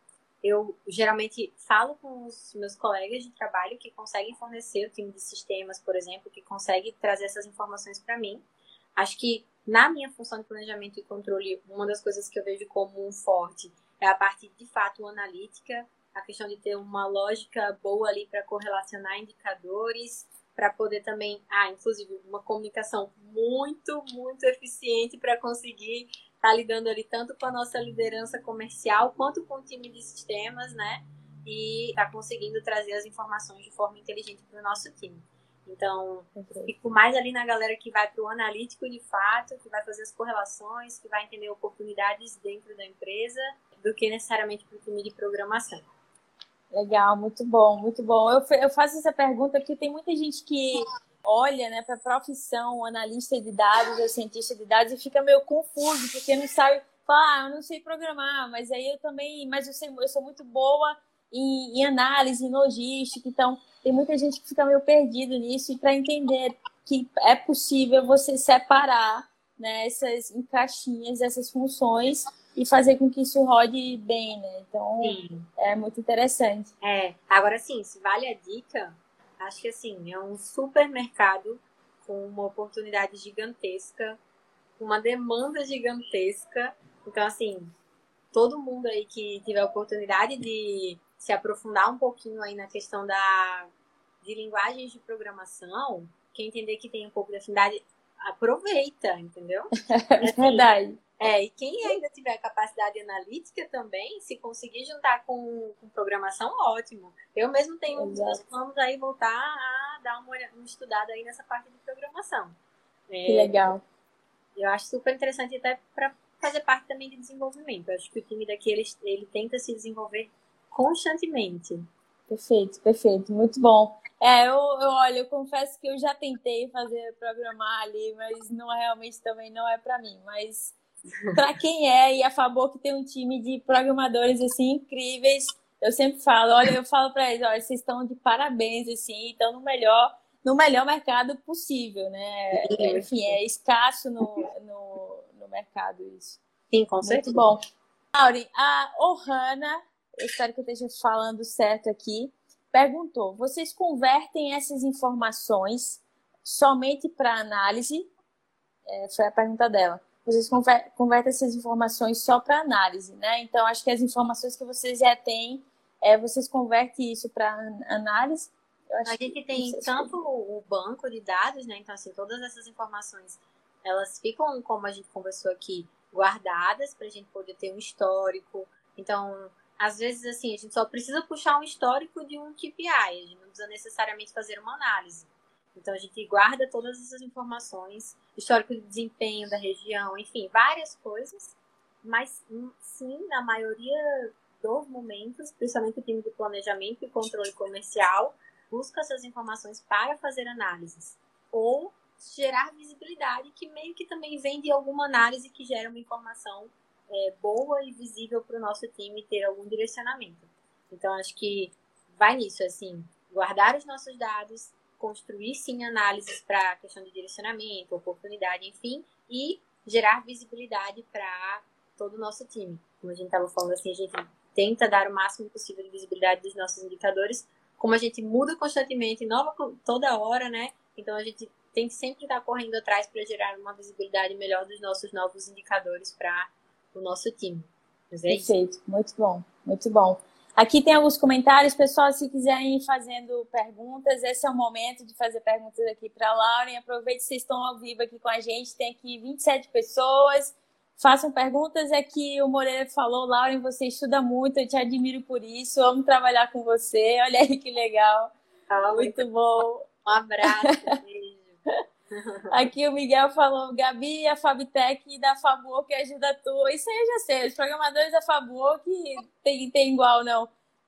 eu geralmente falo com os meus colegas de trabalho que conseguem fornecer o time de sistemas, por exemplo, que consegue trazer essas informações para mim. Acho que na minha função de planejamento e controle, uma das coisas que eu vejo como um forte é a parte de fato analítica, a questão de ter uma lógica boa ali para correlacionar indicadores, para poder também, ah, inclusive uma comunicação muito, muito eficiente para conseguir tá lidando ali tanto com a nossa liderança comercial quanto com o time de sistemas, né? E tá conseguindo trazer as informações de forma inteligente para o nosso time. Então, fico mais ali na galera que vai para o analítico de fato, que vai fazer as correlações, que vai entender oportunidades dentro da empresa, do que necessariamente para o time de programação. Legal, muito bom, muito bom. Eu, eu faço essa pergunta porque tem muita gente que olha né, para a profissão analista de dados ou cientista de dados e fica meio confuso, porque não sabe, fala, ah, eu não sei programar, mas aí eu também, mas eu, sei, eu sou muito boa em, em análise, em logística, então tem muita gente que fica meio perdido nisso e para entender que é possível você separar né, essas em caixinhas, essas funções e fazer com que isso rode bem, né? Então sim. é muito interessante. É, agora sim, se vale a dica, Acho que assim, é um supermercado com uma oportunidade gigantesca, uma demanda gigantesca. Então, assim, todo mundo aí que tiver oportunidade de se aprofundar um pouquinho aí na questão da, de linguagens de programação, quem entender que tem um pouco de afinidade, aproveita, entendeu? É assim, verdade. É, e quem ainda tiver capacidade analítica também, se conseguir juntar com, com programação, ótimo. Eu mesmo tenho Exato. planos aí voltar a dar uma, uma estudada aí nessa parte de programação. É, que legal. Eu acho super interessante até para fazer parte também de desenvolvimento. Eu acho que o time daqui ele, ele tenta se desenvolver constantemente. Perfeito, perfeito, muito bom. É, eu, eu olha, eu confesso que eu já tentei fazer programar ali, mas não realmente também não é para mim. Mas para quem é e a favor que tem um time de programadores assim incríveis, eu sempre falo, olha, eu falo para eles, olha, vocês estão de parabéns assim, estão no melhor no melhor mercado possível, né? É, enfim, é escasso no, no, no mercado isso. Sim, com certeza. Muito bom. Aurin, a Ohana, eu espero que eu esteja falando certo aqui, perguntou: vocês convertem essas informações somente para análise? É, foi a pergunta dela vocês convertem essas informações só para análise, né? Então, acho que as informações que vocês já têm, é, vocês convertem isso para análise. a gente tem tanto o banco de dados, né? Então, assim, todas essas informações, elas ficam, como a gente conversou aqui, guardadas para a gente poder ter um histórico. Então, às vezes, assim, a gente só precisa puxar um histórico de um KPI, a gente não precisa necessariamente fazer uma análise. Então a gente guarda todas essas informações, histórico de desempenho da região, enfim, várias coisas, mas hum, sim, na maioria dos momentos, principalmente o time de planejamento e controle comercial, busca essas informações para fazer análises ou gerar visibilidade, que meio que também vem de alguma análise que gera uma informação é, boa e visível para o nosso time ter algum direcionamento. Então, acho que vai nisso, assim, guardar os nossos dados, construir sim análises para questão de direcionamento, oportunidade, enfim, e gerar visibilidade para todo o nosso time. Como a gente estava falando assim, a gente tenta dar o máximo possível de visibilidade dos nossos indicadores, como a gente muda constantemente, nova toda hora, né? Então a gente tem que sempre estar correndo atrás para gerar uma visibilidade melhor dos nossos novos indicadores para o nosso time. É Perfeito, muito bom, muito bom. Aqui tem alguns comentários, pessoal, se quiserem ir fazendo perguntas, esse é o momento de fazer perguntas aqui para a Lauren. Aproveite que vocês estão ao vivo aqui com a gente, tem aqui 27 pessoas. Façam perguntas, é que o Moreira falou, Lauren, você estuda muito, eu te admiro por isso, amo trabalhar com você, olha aí que legal. Ah, muito, muito bom. Um abraço, beijo. Aqui o Miguel falou, Gabi, a Fabtech da Fabor que ajuda tu. Isso aí eu já sei, os programadores da Fabor que tem, tem igual, não.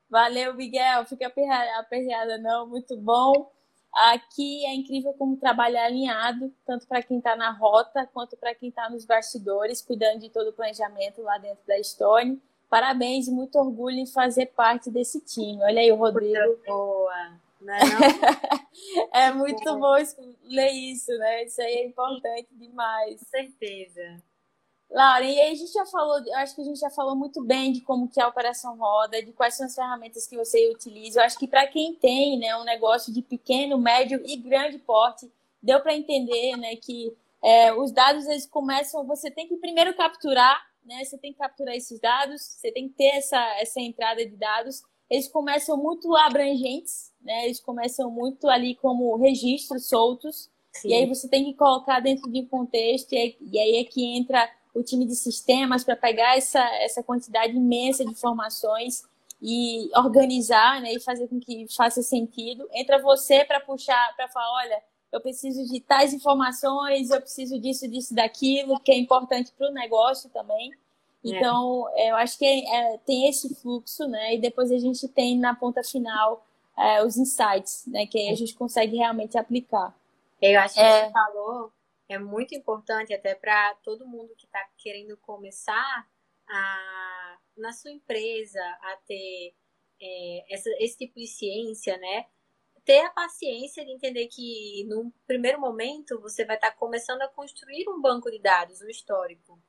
Valeu, Miguel, fica aperreada, não, muito bom. Aqui é incrível como trabalhar alinhado, tanto para quem está na rota, quanto para quem está nos bastidores, cuidando de todo o planejamento lá dentro da Stone. Parabéns muito orgulho em fazer parte desse time. Olha aí o Rodrigo. Boa. Né, é muito bom ler isso, né? Isso aí é importante demais. Com certeza. Laura, e aí a gente já falou, eu acho que a gente já falou muito bem de como que é a operação roda, de quais são as ferramentas que você utiliza. Eu acho que para quem tem, né, um negócio de pequeno, médio e grande porte, deu para entender, né, que é, os dados eles começam, você tem que primeiro capturar, né, você tem que capturar esses dados, você tem que ter essa essa entrada de dados. Eles começam muito abrangentes, né? Eles começam muito ali como registros soltos. Sim. E aí você tem que colocar dentro de um contexto, e aí, e aí é que entra o time de sistemas para pegar essa, essa quantidade imensa de informações e organizar né, e fazer com que faça sentido. Entra você para puxar, para falar, olha, eu preciso de tais informações, eu preciso disso, disso, daquilo, que é importante para o negócio também. É. Então, é. eu acho que é, tem esse fluxo, né? E depois a gente tem na ponta final é, os insights, né? Que aí a gente consegue realmente aplicar. Eu acho que é... você falou é muito importante até para todo mundo que está querendo começar a, na sua empresa a ter é, essa, esse tipo de ciência, né? Ter a paciência de entender que, no primeiro momento, você vai estar tá começando a construir um banco de dados, um histórico.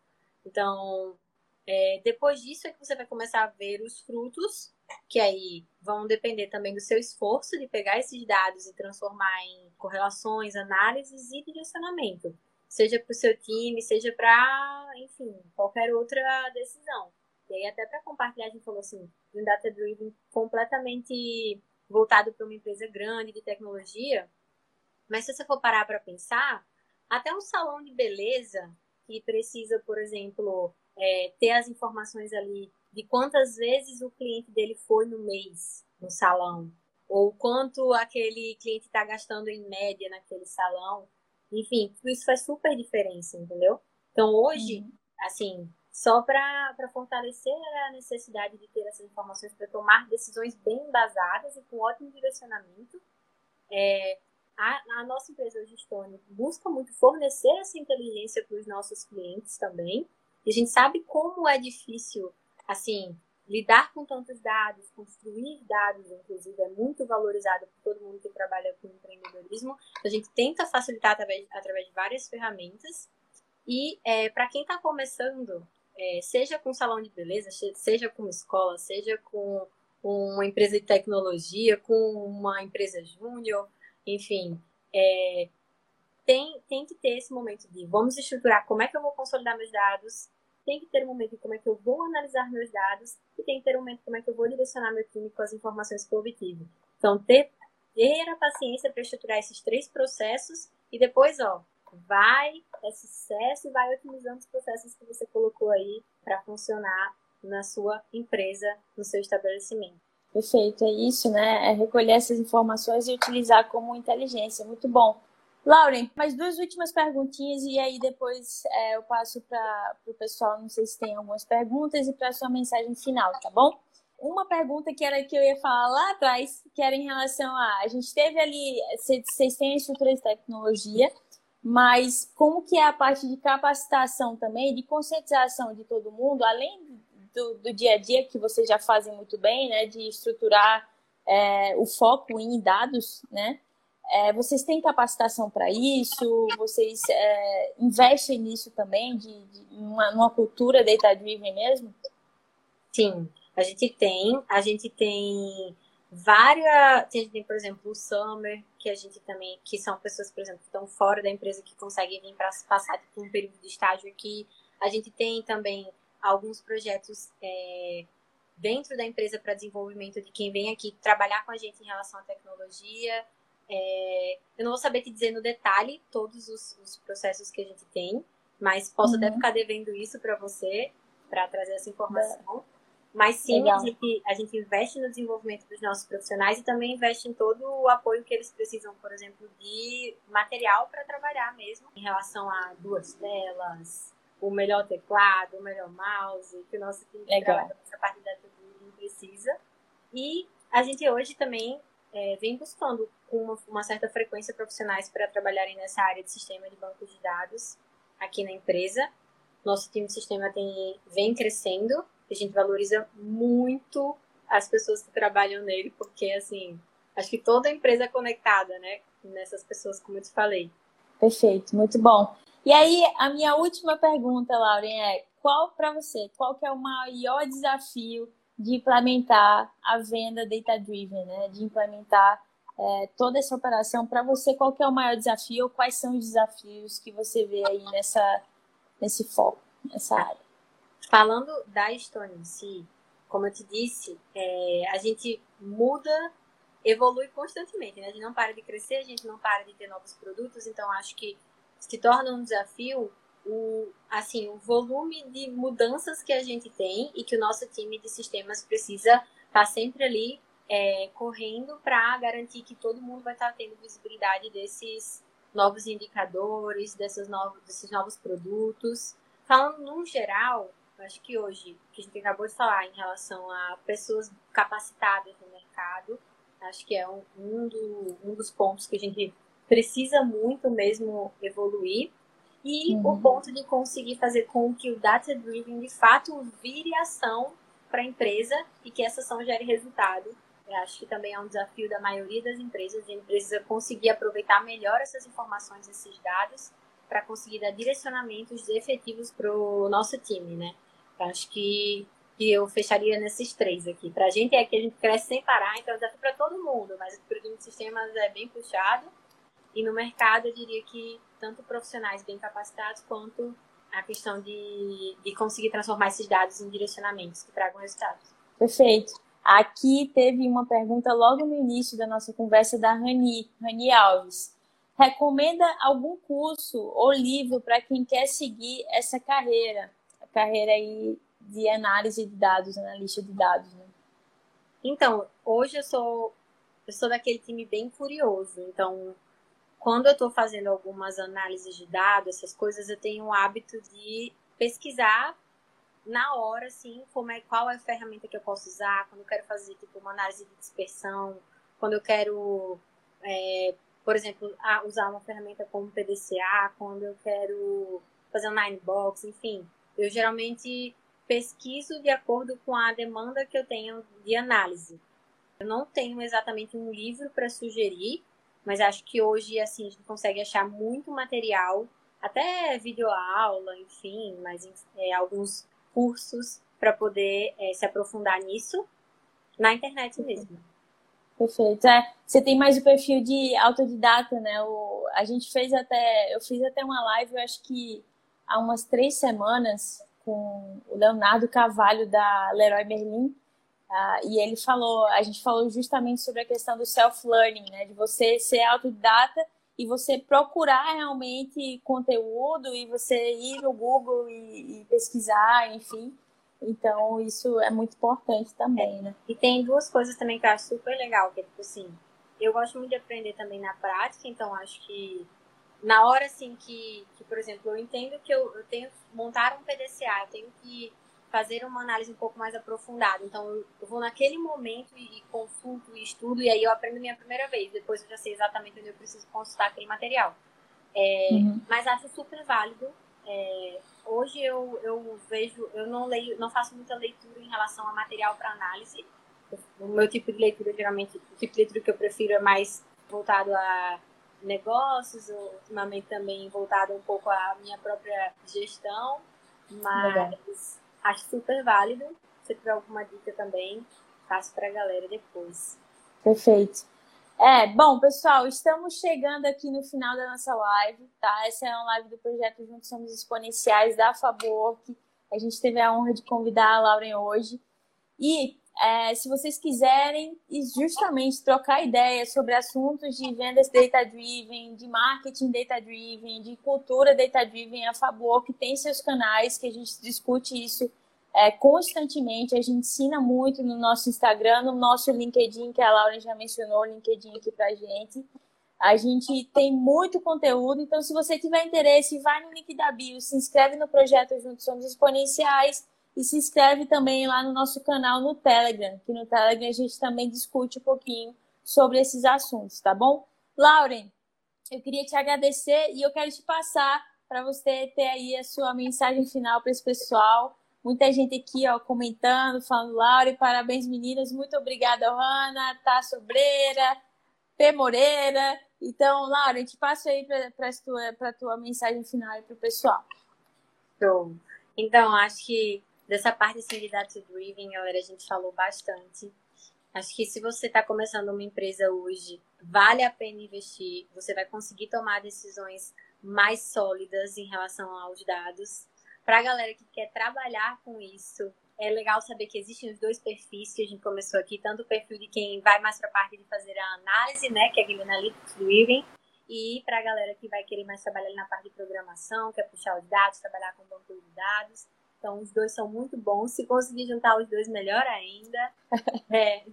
Então, é, depois disso é que você vai começar a ver os frutos que aí vão depender também do seu esforço de pegar esses dados e transformar em correlações, análises e direcionamento, seja para o seu time, seja para, enfim, qualquer outra decisão. E aí, até para compartilhar, a gente falou assim, de um data driven completamente voltado para uma empresa grande de tecnologia, mas se você for parar para pensar, até um salão de beleza que precisa, por exemplo, é, ter as informações ali de quantas vezes o cliente dele foi no mês no salão, ou quanto aquele cliente está gastando em média naquele salão. Enfim, tudo isso faz super diferença, entendeu? Então, hoje, uhum. assim, só para fortalecer a necessidade de ter essas informações para tomar decisões bem embasadas e com ótimo direcionamento, é, a, a, nossa empresa hoje, Stone, busca muito fornecer essa inteligência para os nossos clientes também. E a gente sabe como é difícil, assim, lidar com tantos dados, construir dados, inclusive, é muito valorizado por todo mundo que trabalha com empreendedorismo. A gente tenta facilitar através, através de várias ferramentas. E é, para quem está começando, é, seja com salão de beleza, seja com escola, seja com uma empresa de tecnologia, com uma empresa júnior, enfim, é, tem, tem que ter esse momento de vamos estruturar como é que eu vou consolidar meus dados, tem que ter um momento de como é que eu vou analisar meus dados e tem que ter um momento de como é que eu vou direcionar meu time com as informações que eu obtive. Então, ter, ter a paciência para estruturar esses três processos e depois, ó, vai, é sucesso e vai otimizando os processos que você colocou aí para funcionar na sua empresa, no seu estabelecimento. Perfeito, é isso, né? É recolher essas informações e utilizar como inteligência. Muito bom. Lauren, mais duas últimas perguntinhas e aí depois é, eu passo para o pessoal, não sei se tem algumas perguntas, e para sua mensagem final, tá bom? Uma pergunta que era que eu ia falar lá atrás, que era em relação a. A gente teve ali. Vocês têm a estrutura de tecnologia, mas como que é a parte de capacitação também, de conscientização de todo mundo, além do, do dia a dia que vocês já fazem muito bem, né, de estruturar é, o foco em dados, né? É, vocês têm capacitação para isso? Vocês é, investem nisso também, de, de uma, numa cultura data-driven mesmo? Sim, a gente tem. A gente tem várias. A gente tem, por exemplo, o Summer, que a gente também. Que são pessoas, por exemplo, que estão fora da empresa que conseguem vir para passar por um período de estágio aqui. A gente tem também alguns projetos é, dentro da empresa para desenvolvimento de quem vem aqui trabalhar com a gente em relação à tecnologia. É, eu não vou saber te dizer no detalhe todos os, os processos que a gente tem, mas posso uhum. até ficar devendo isso para você, para trazer essa informação. Mas sim, a gente, a gente investe no desenvolvimento dos nossos profissionais e também investe em todo o apoio que eles precisam, por exemplo, de material para trabalhar mesmo, em relação a duas telas, o melhor teclado, o melhor mouse, que o nosso time Legal. trabalha essa parte da precisa. E a gente hoje também é, vem buscando com uma, uma, certa frequência profissionais para trabalharem nessa área de sistema de banco de dados aqui na empresa. Nosso time de sistema tem, vem crescendo, a gente valoriza muito as pessoas que trabalham nele, porque assim, acho que toda empresa é conectada, né, nessas pessoas, como eu te falei. Perfeito, muito bom. E aí, a minha última pergunta, Lauren, é qual para você, qual que é o maior desafio de implementar a venda data-driven, né? De implementar é, toda essa operação. Para você, qual que é o maior desafio? Quais são os desafios que você vê aí nessa, nesse foco, nessa área? Falando da Stone em si, como eu te disse, é, a gente muda, evolui constantemente, né? A gente não para de crescer, a gente não para de ter novos produtos, então acho que se torna um desafio o, assim, o volume de mudanças que a gente tem e que o nosso time de sistemas precisa estar tá sempre ali é, correndo para garantir que todo mundo vai estar tá tendo visibilidade desses novos indicadores, dessas novos, desses novos produtos. Falando no geral, acho que hoje, que a gente acabou de falar em relação a pessoas capacitadas no mercado, acho que é um, um, do, um dos pontos que a gente precisa muito mesmo evoluir. E uhum. o ponto de conseguir fazer com que o data driven de fato vire ação para a empresa e que essa ação gere resultado. Eu acho que também é um desafio da maioria das empresas. A gente precisa conseguir aproveitar melhor essas informações, esses dados, para conseguir dar direcionamentos efetivos para o nosso time, né? Eu acho que que eu fecharia nesses três aqui. Para a gente é que a gente cresce sem parar, então é desafio para todo mundo, mas o produto de sistemas é bem puxado. E no mercado, eu diria que tanto profissionais bem capacitados quanto a questão de, de conseguir transformar esses dados em direcionamentos que tragam resultados. Perfeito. Aqui teve uma pergunta logo no início da nossa conversa da Rani, Rani Alves. Recomenda algum curso ou livro para quem quer seguir essa carreira, a carreira aí de análise de dados, analista de dados, né? Então, hoje eu sou eu sou daquele time bem curioso. Então, quando eu estou fazendo algumas análises de dados, essas coisas, eu tenho o hábito de pesquisar na hora, assim, como é, qual é a ferramenta que eu posso usar, quando eu quero fazer, tipo, uma análise de dispersão, quando eu quero, é, por exemplo, usar uma ferramenta como PDCA, quando eu quero fazer um Ninebox, enfim. Eu geralmente pesquiso de acordo com a demanda que eu tenho de análise. Eu não tenho exatamente um livro para sugerir, mas acho que hoje assim a gente consegue achar muito material, até videoaula, enfim, mas é, alguns cursos para poder é, se aprofundar nisso na internet mesmo. Perfeito. É, você tem mais o perfil de autodidata, né? O, a gente fez até, eu fiz até uma live, eu acho que há umas três semanas, com o Leonardo Cavalho da Leroy Merlin. Uh, e ele falou, a gente falou justamente sobre a questão do self-learning, né? De você ser autodidata e você procurar realmente conteúdo e você ir no Google e, e pesquisar, enfim. Então, isso é muito importante também, né? E tem duas coisas também que eu acho super legal, que é tipo assim, eu gosto muito de aprender também na prática, então acho que na hora assim que, que por exemplo, eu entendo que eu, eu tenho que montar um PDCA, eu tenho que fazer uma análise um pouco mais aprofundada. Então, eu, vou naquele momento e, e, consulto e estudo, e aí eu aprendo minha primeira vez. Depois eu já sei exatamente onde eu preciso consultar aquele material. É, uhum. Mas acho super válido. É, hoje eu, eu vejo, eu não leio, não faço muita leitura em relação a material para análise. O meu tipo de leitura, geralmente, o tipo de leitura que eu prefiro é mais voltado a negócios, ultimamente também voltado um pouco à minha própria gestão, mas Legal. Acho super válido. Se tiver alguma dica também, passo para a galera depois. Perfeito. É, bom, pessoal, estamos chegando aqui no final da nossa live, tá? Essa é uma live do projeto Juntos Somos Exponenciais da Fabork. A gente teve a honra de convidar a Lauren hoje. E é, se vocês quiserem justamente trocar ideias sobre assuntos de vendas data-driven, de marketing data-driven, de cultura data-driven a favor, que tem seus canais, que a gente discute isso é, constantemente, a gente ensina muito no nosso Instagram, no nosso LinkedIn, que a Laura já mencionou o LinkedIn aqui pra gente. A gente tem muito conteúdo, então se você tiver interesse, vai no link da bio, se inscreve no projeto Juntos Somos Exponenciais, e se inscreve também lá no nosso canal no Telegram, que no Telegram a gente também discute um pouquinho sobre esses assuntos, tá bom? Lauren, eu queria te agradecer e eu quero te passar para você ter aí a sua mensagem final para esse pessoal. Muita gente aqui ó, comentando, falando, Lauren, parabéns meninas, muito obrigada, Ana, Tá Sobreira, P. Moreira. Então, Lauren, te passo aí para a tua, tua mensagem final para o pessoal. Então, acho que Dessa parte assim, de data driven, galera, a gente falou bastante. Acho que se você está começando uma empresa hoje, vale a pena investir. Você vai conseguir tomar decisões mais sólidas em relação aos dados. Para a galera que quer trabalhar com isso, é legal saber que existem os dois perfis que a gente começou aqui, tanto o perfil de quem vai mais para a parte de fazer a análise, né, que é aquele analytics driven, e para a galera que vai querer mais trabalhar na parte de programação, quer puxar os dados, trabalhar com banco de dados. Então, os dois são muito bons. Se conseguir juntar os dois, melhor ainda. é.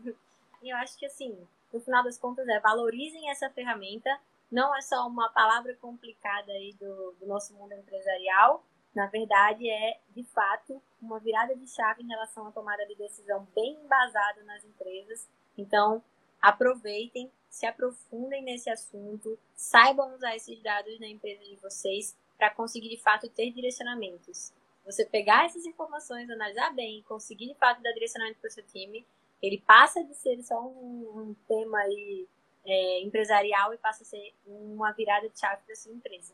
E eu acho que, assim, no final das contas, é valorizem essa ferramenta. Não é só uma palavra complicada aí do, do nosso mundo empresarial. Na verdade, é, de fato, uma virada de chave em relação à tomada de decisão bem embasada nas empresas. Então, aproveitem, se aprofundem nesse assunto, saibam usar esses dados na empresa de vocês para conseguir, de fato, ter direcionamentos você pegar essas informações, analisar bem, conseguir de fato dar direcionamento para o seu time, ele passa de ser só um, um tema aí, é, empresarial e passa a ser uma virada de chave para sua empresa.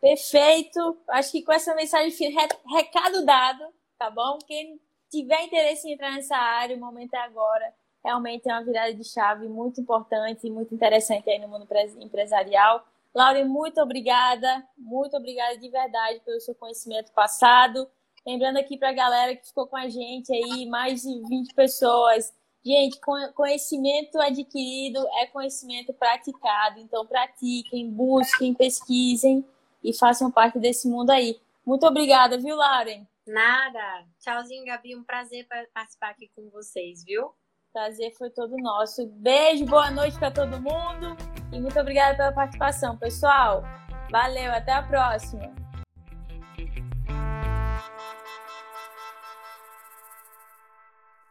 Perfeito. Acho que com essa mensagem, recado dado, tá bom? Quem tiver interesse em entrar nessa área, o momento é agora. Realmente é uma virada de chave muito importante e muito interessante aí no mundo empresarial. Lauren, muito obrigada, muito obrigada de verdade pelo seu conhecimento passado. Lembrando aqui para a galera que ficou com a gente aí, mais de 20 pessoas. Gente, conhecimento adquirido é conhecimento praticado. Então, pratiquem, busquem, pesquisem e façam parte desse mundo aí. Muito obrigada, viu, Lauren? Nada. Tchauzinho, Gabi. Um prazer participar aqui com vocês, viu? Prazer foi todo nosso. Beijo, boa noite para todo mundo e muito obrigada pela participação, pessoal. Valeu, até a próxima.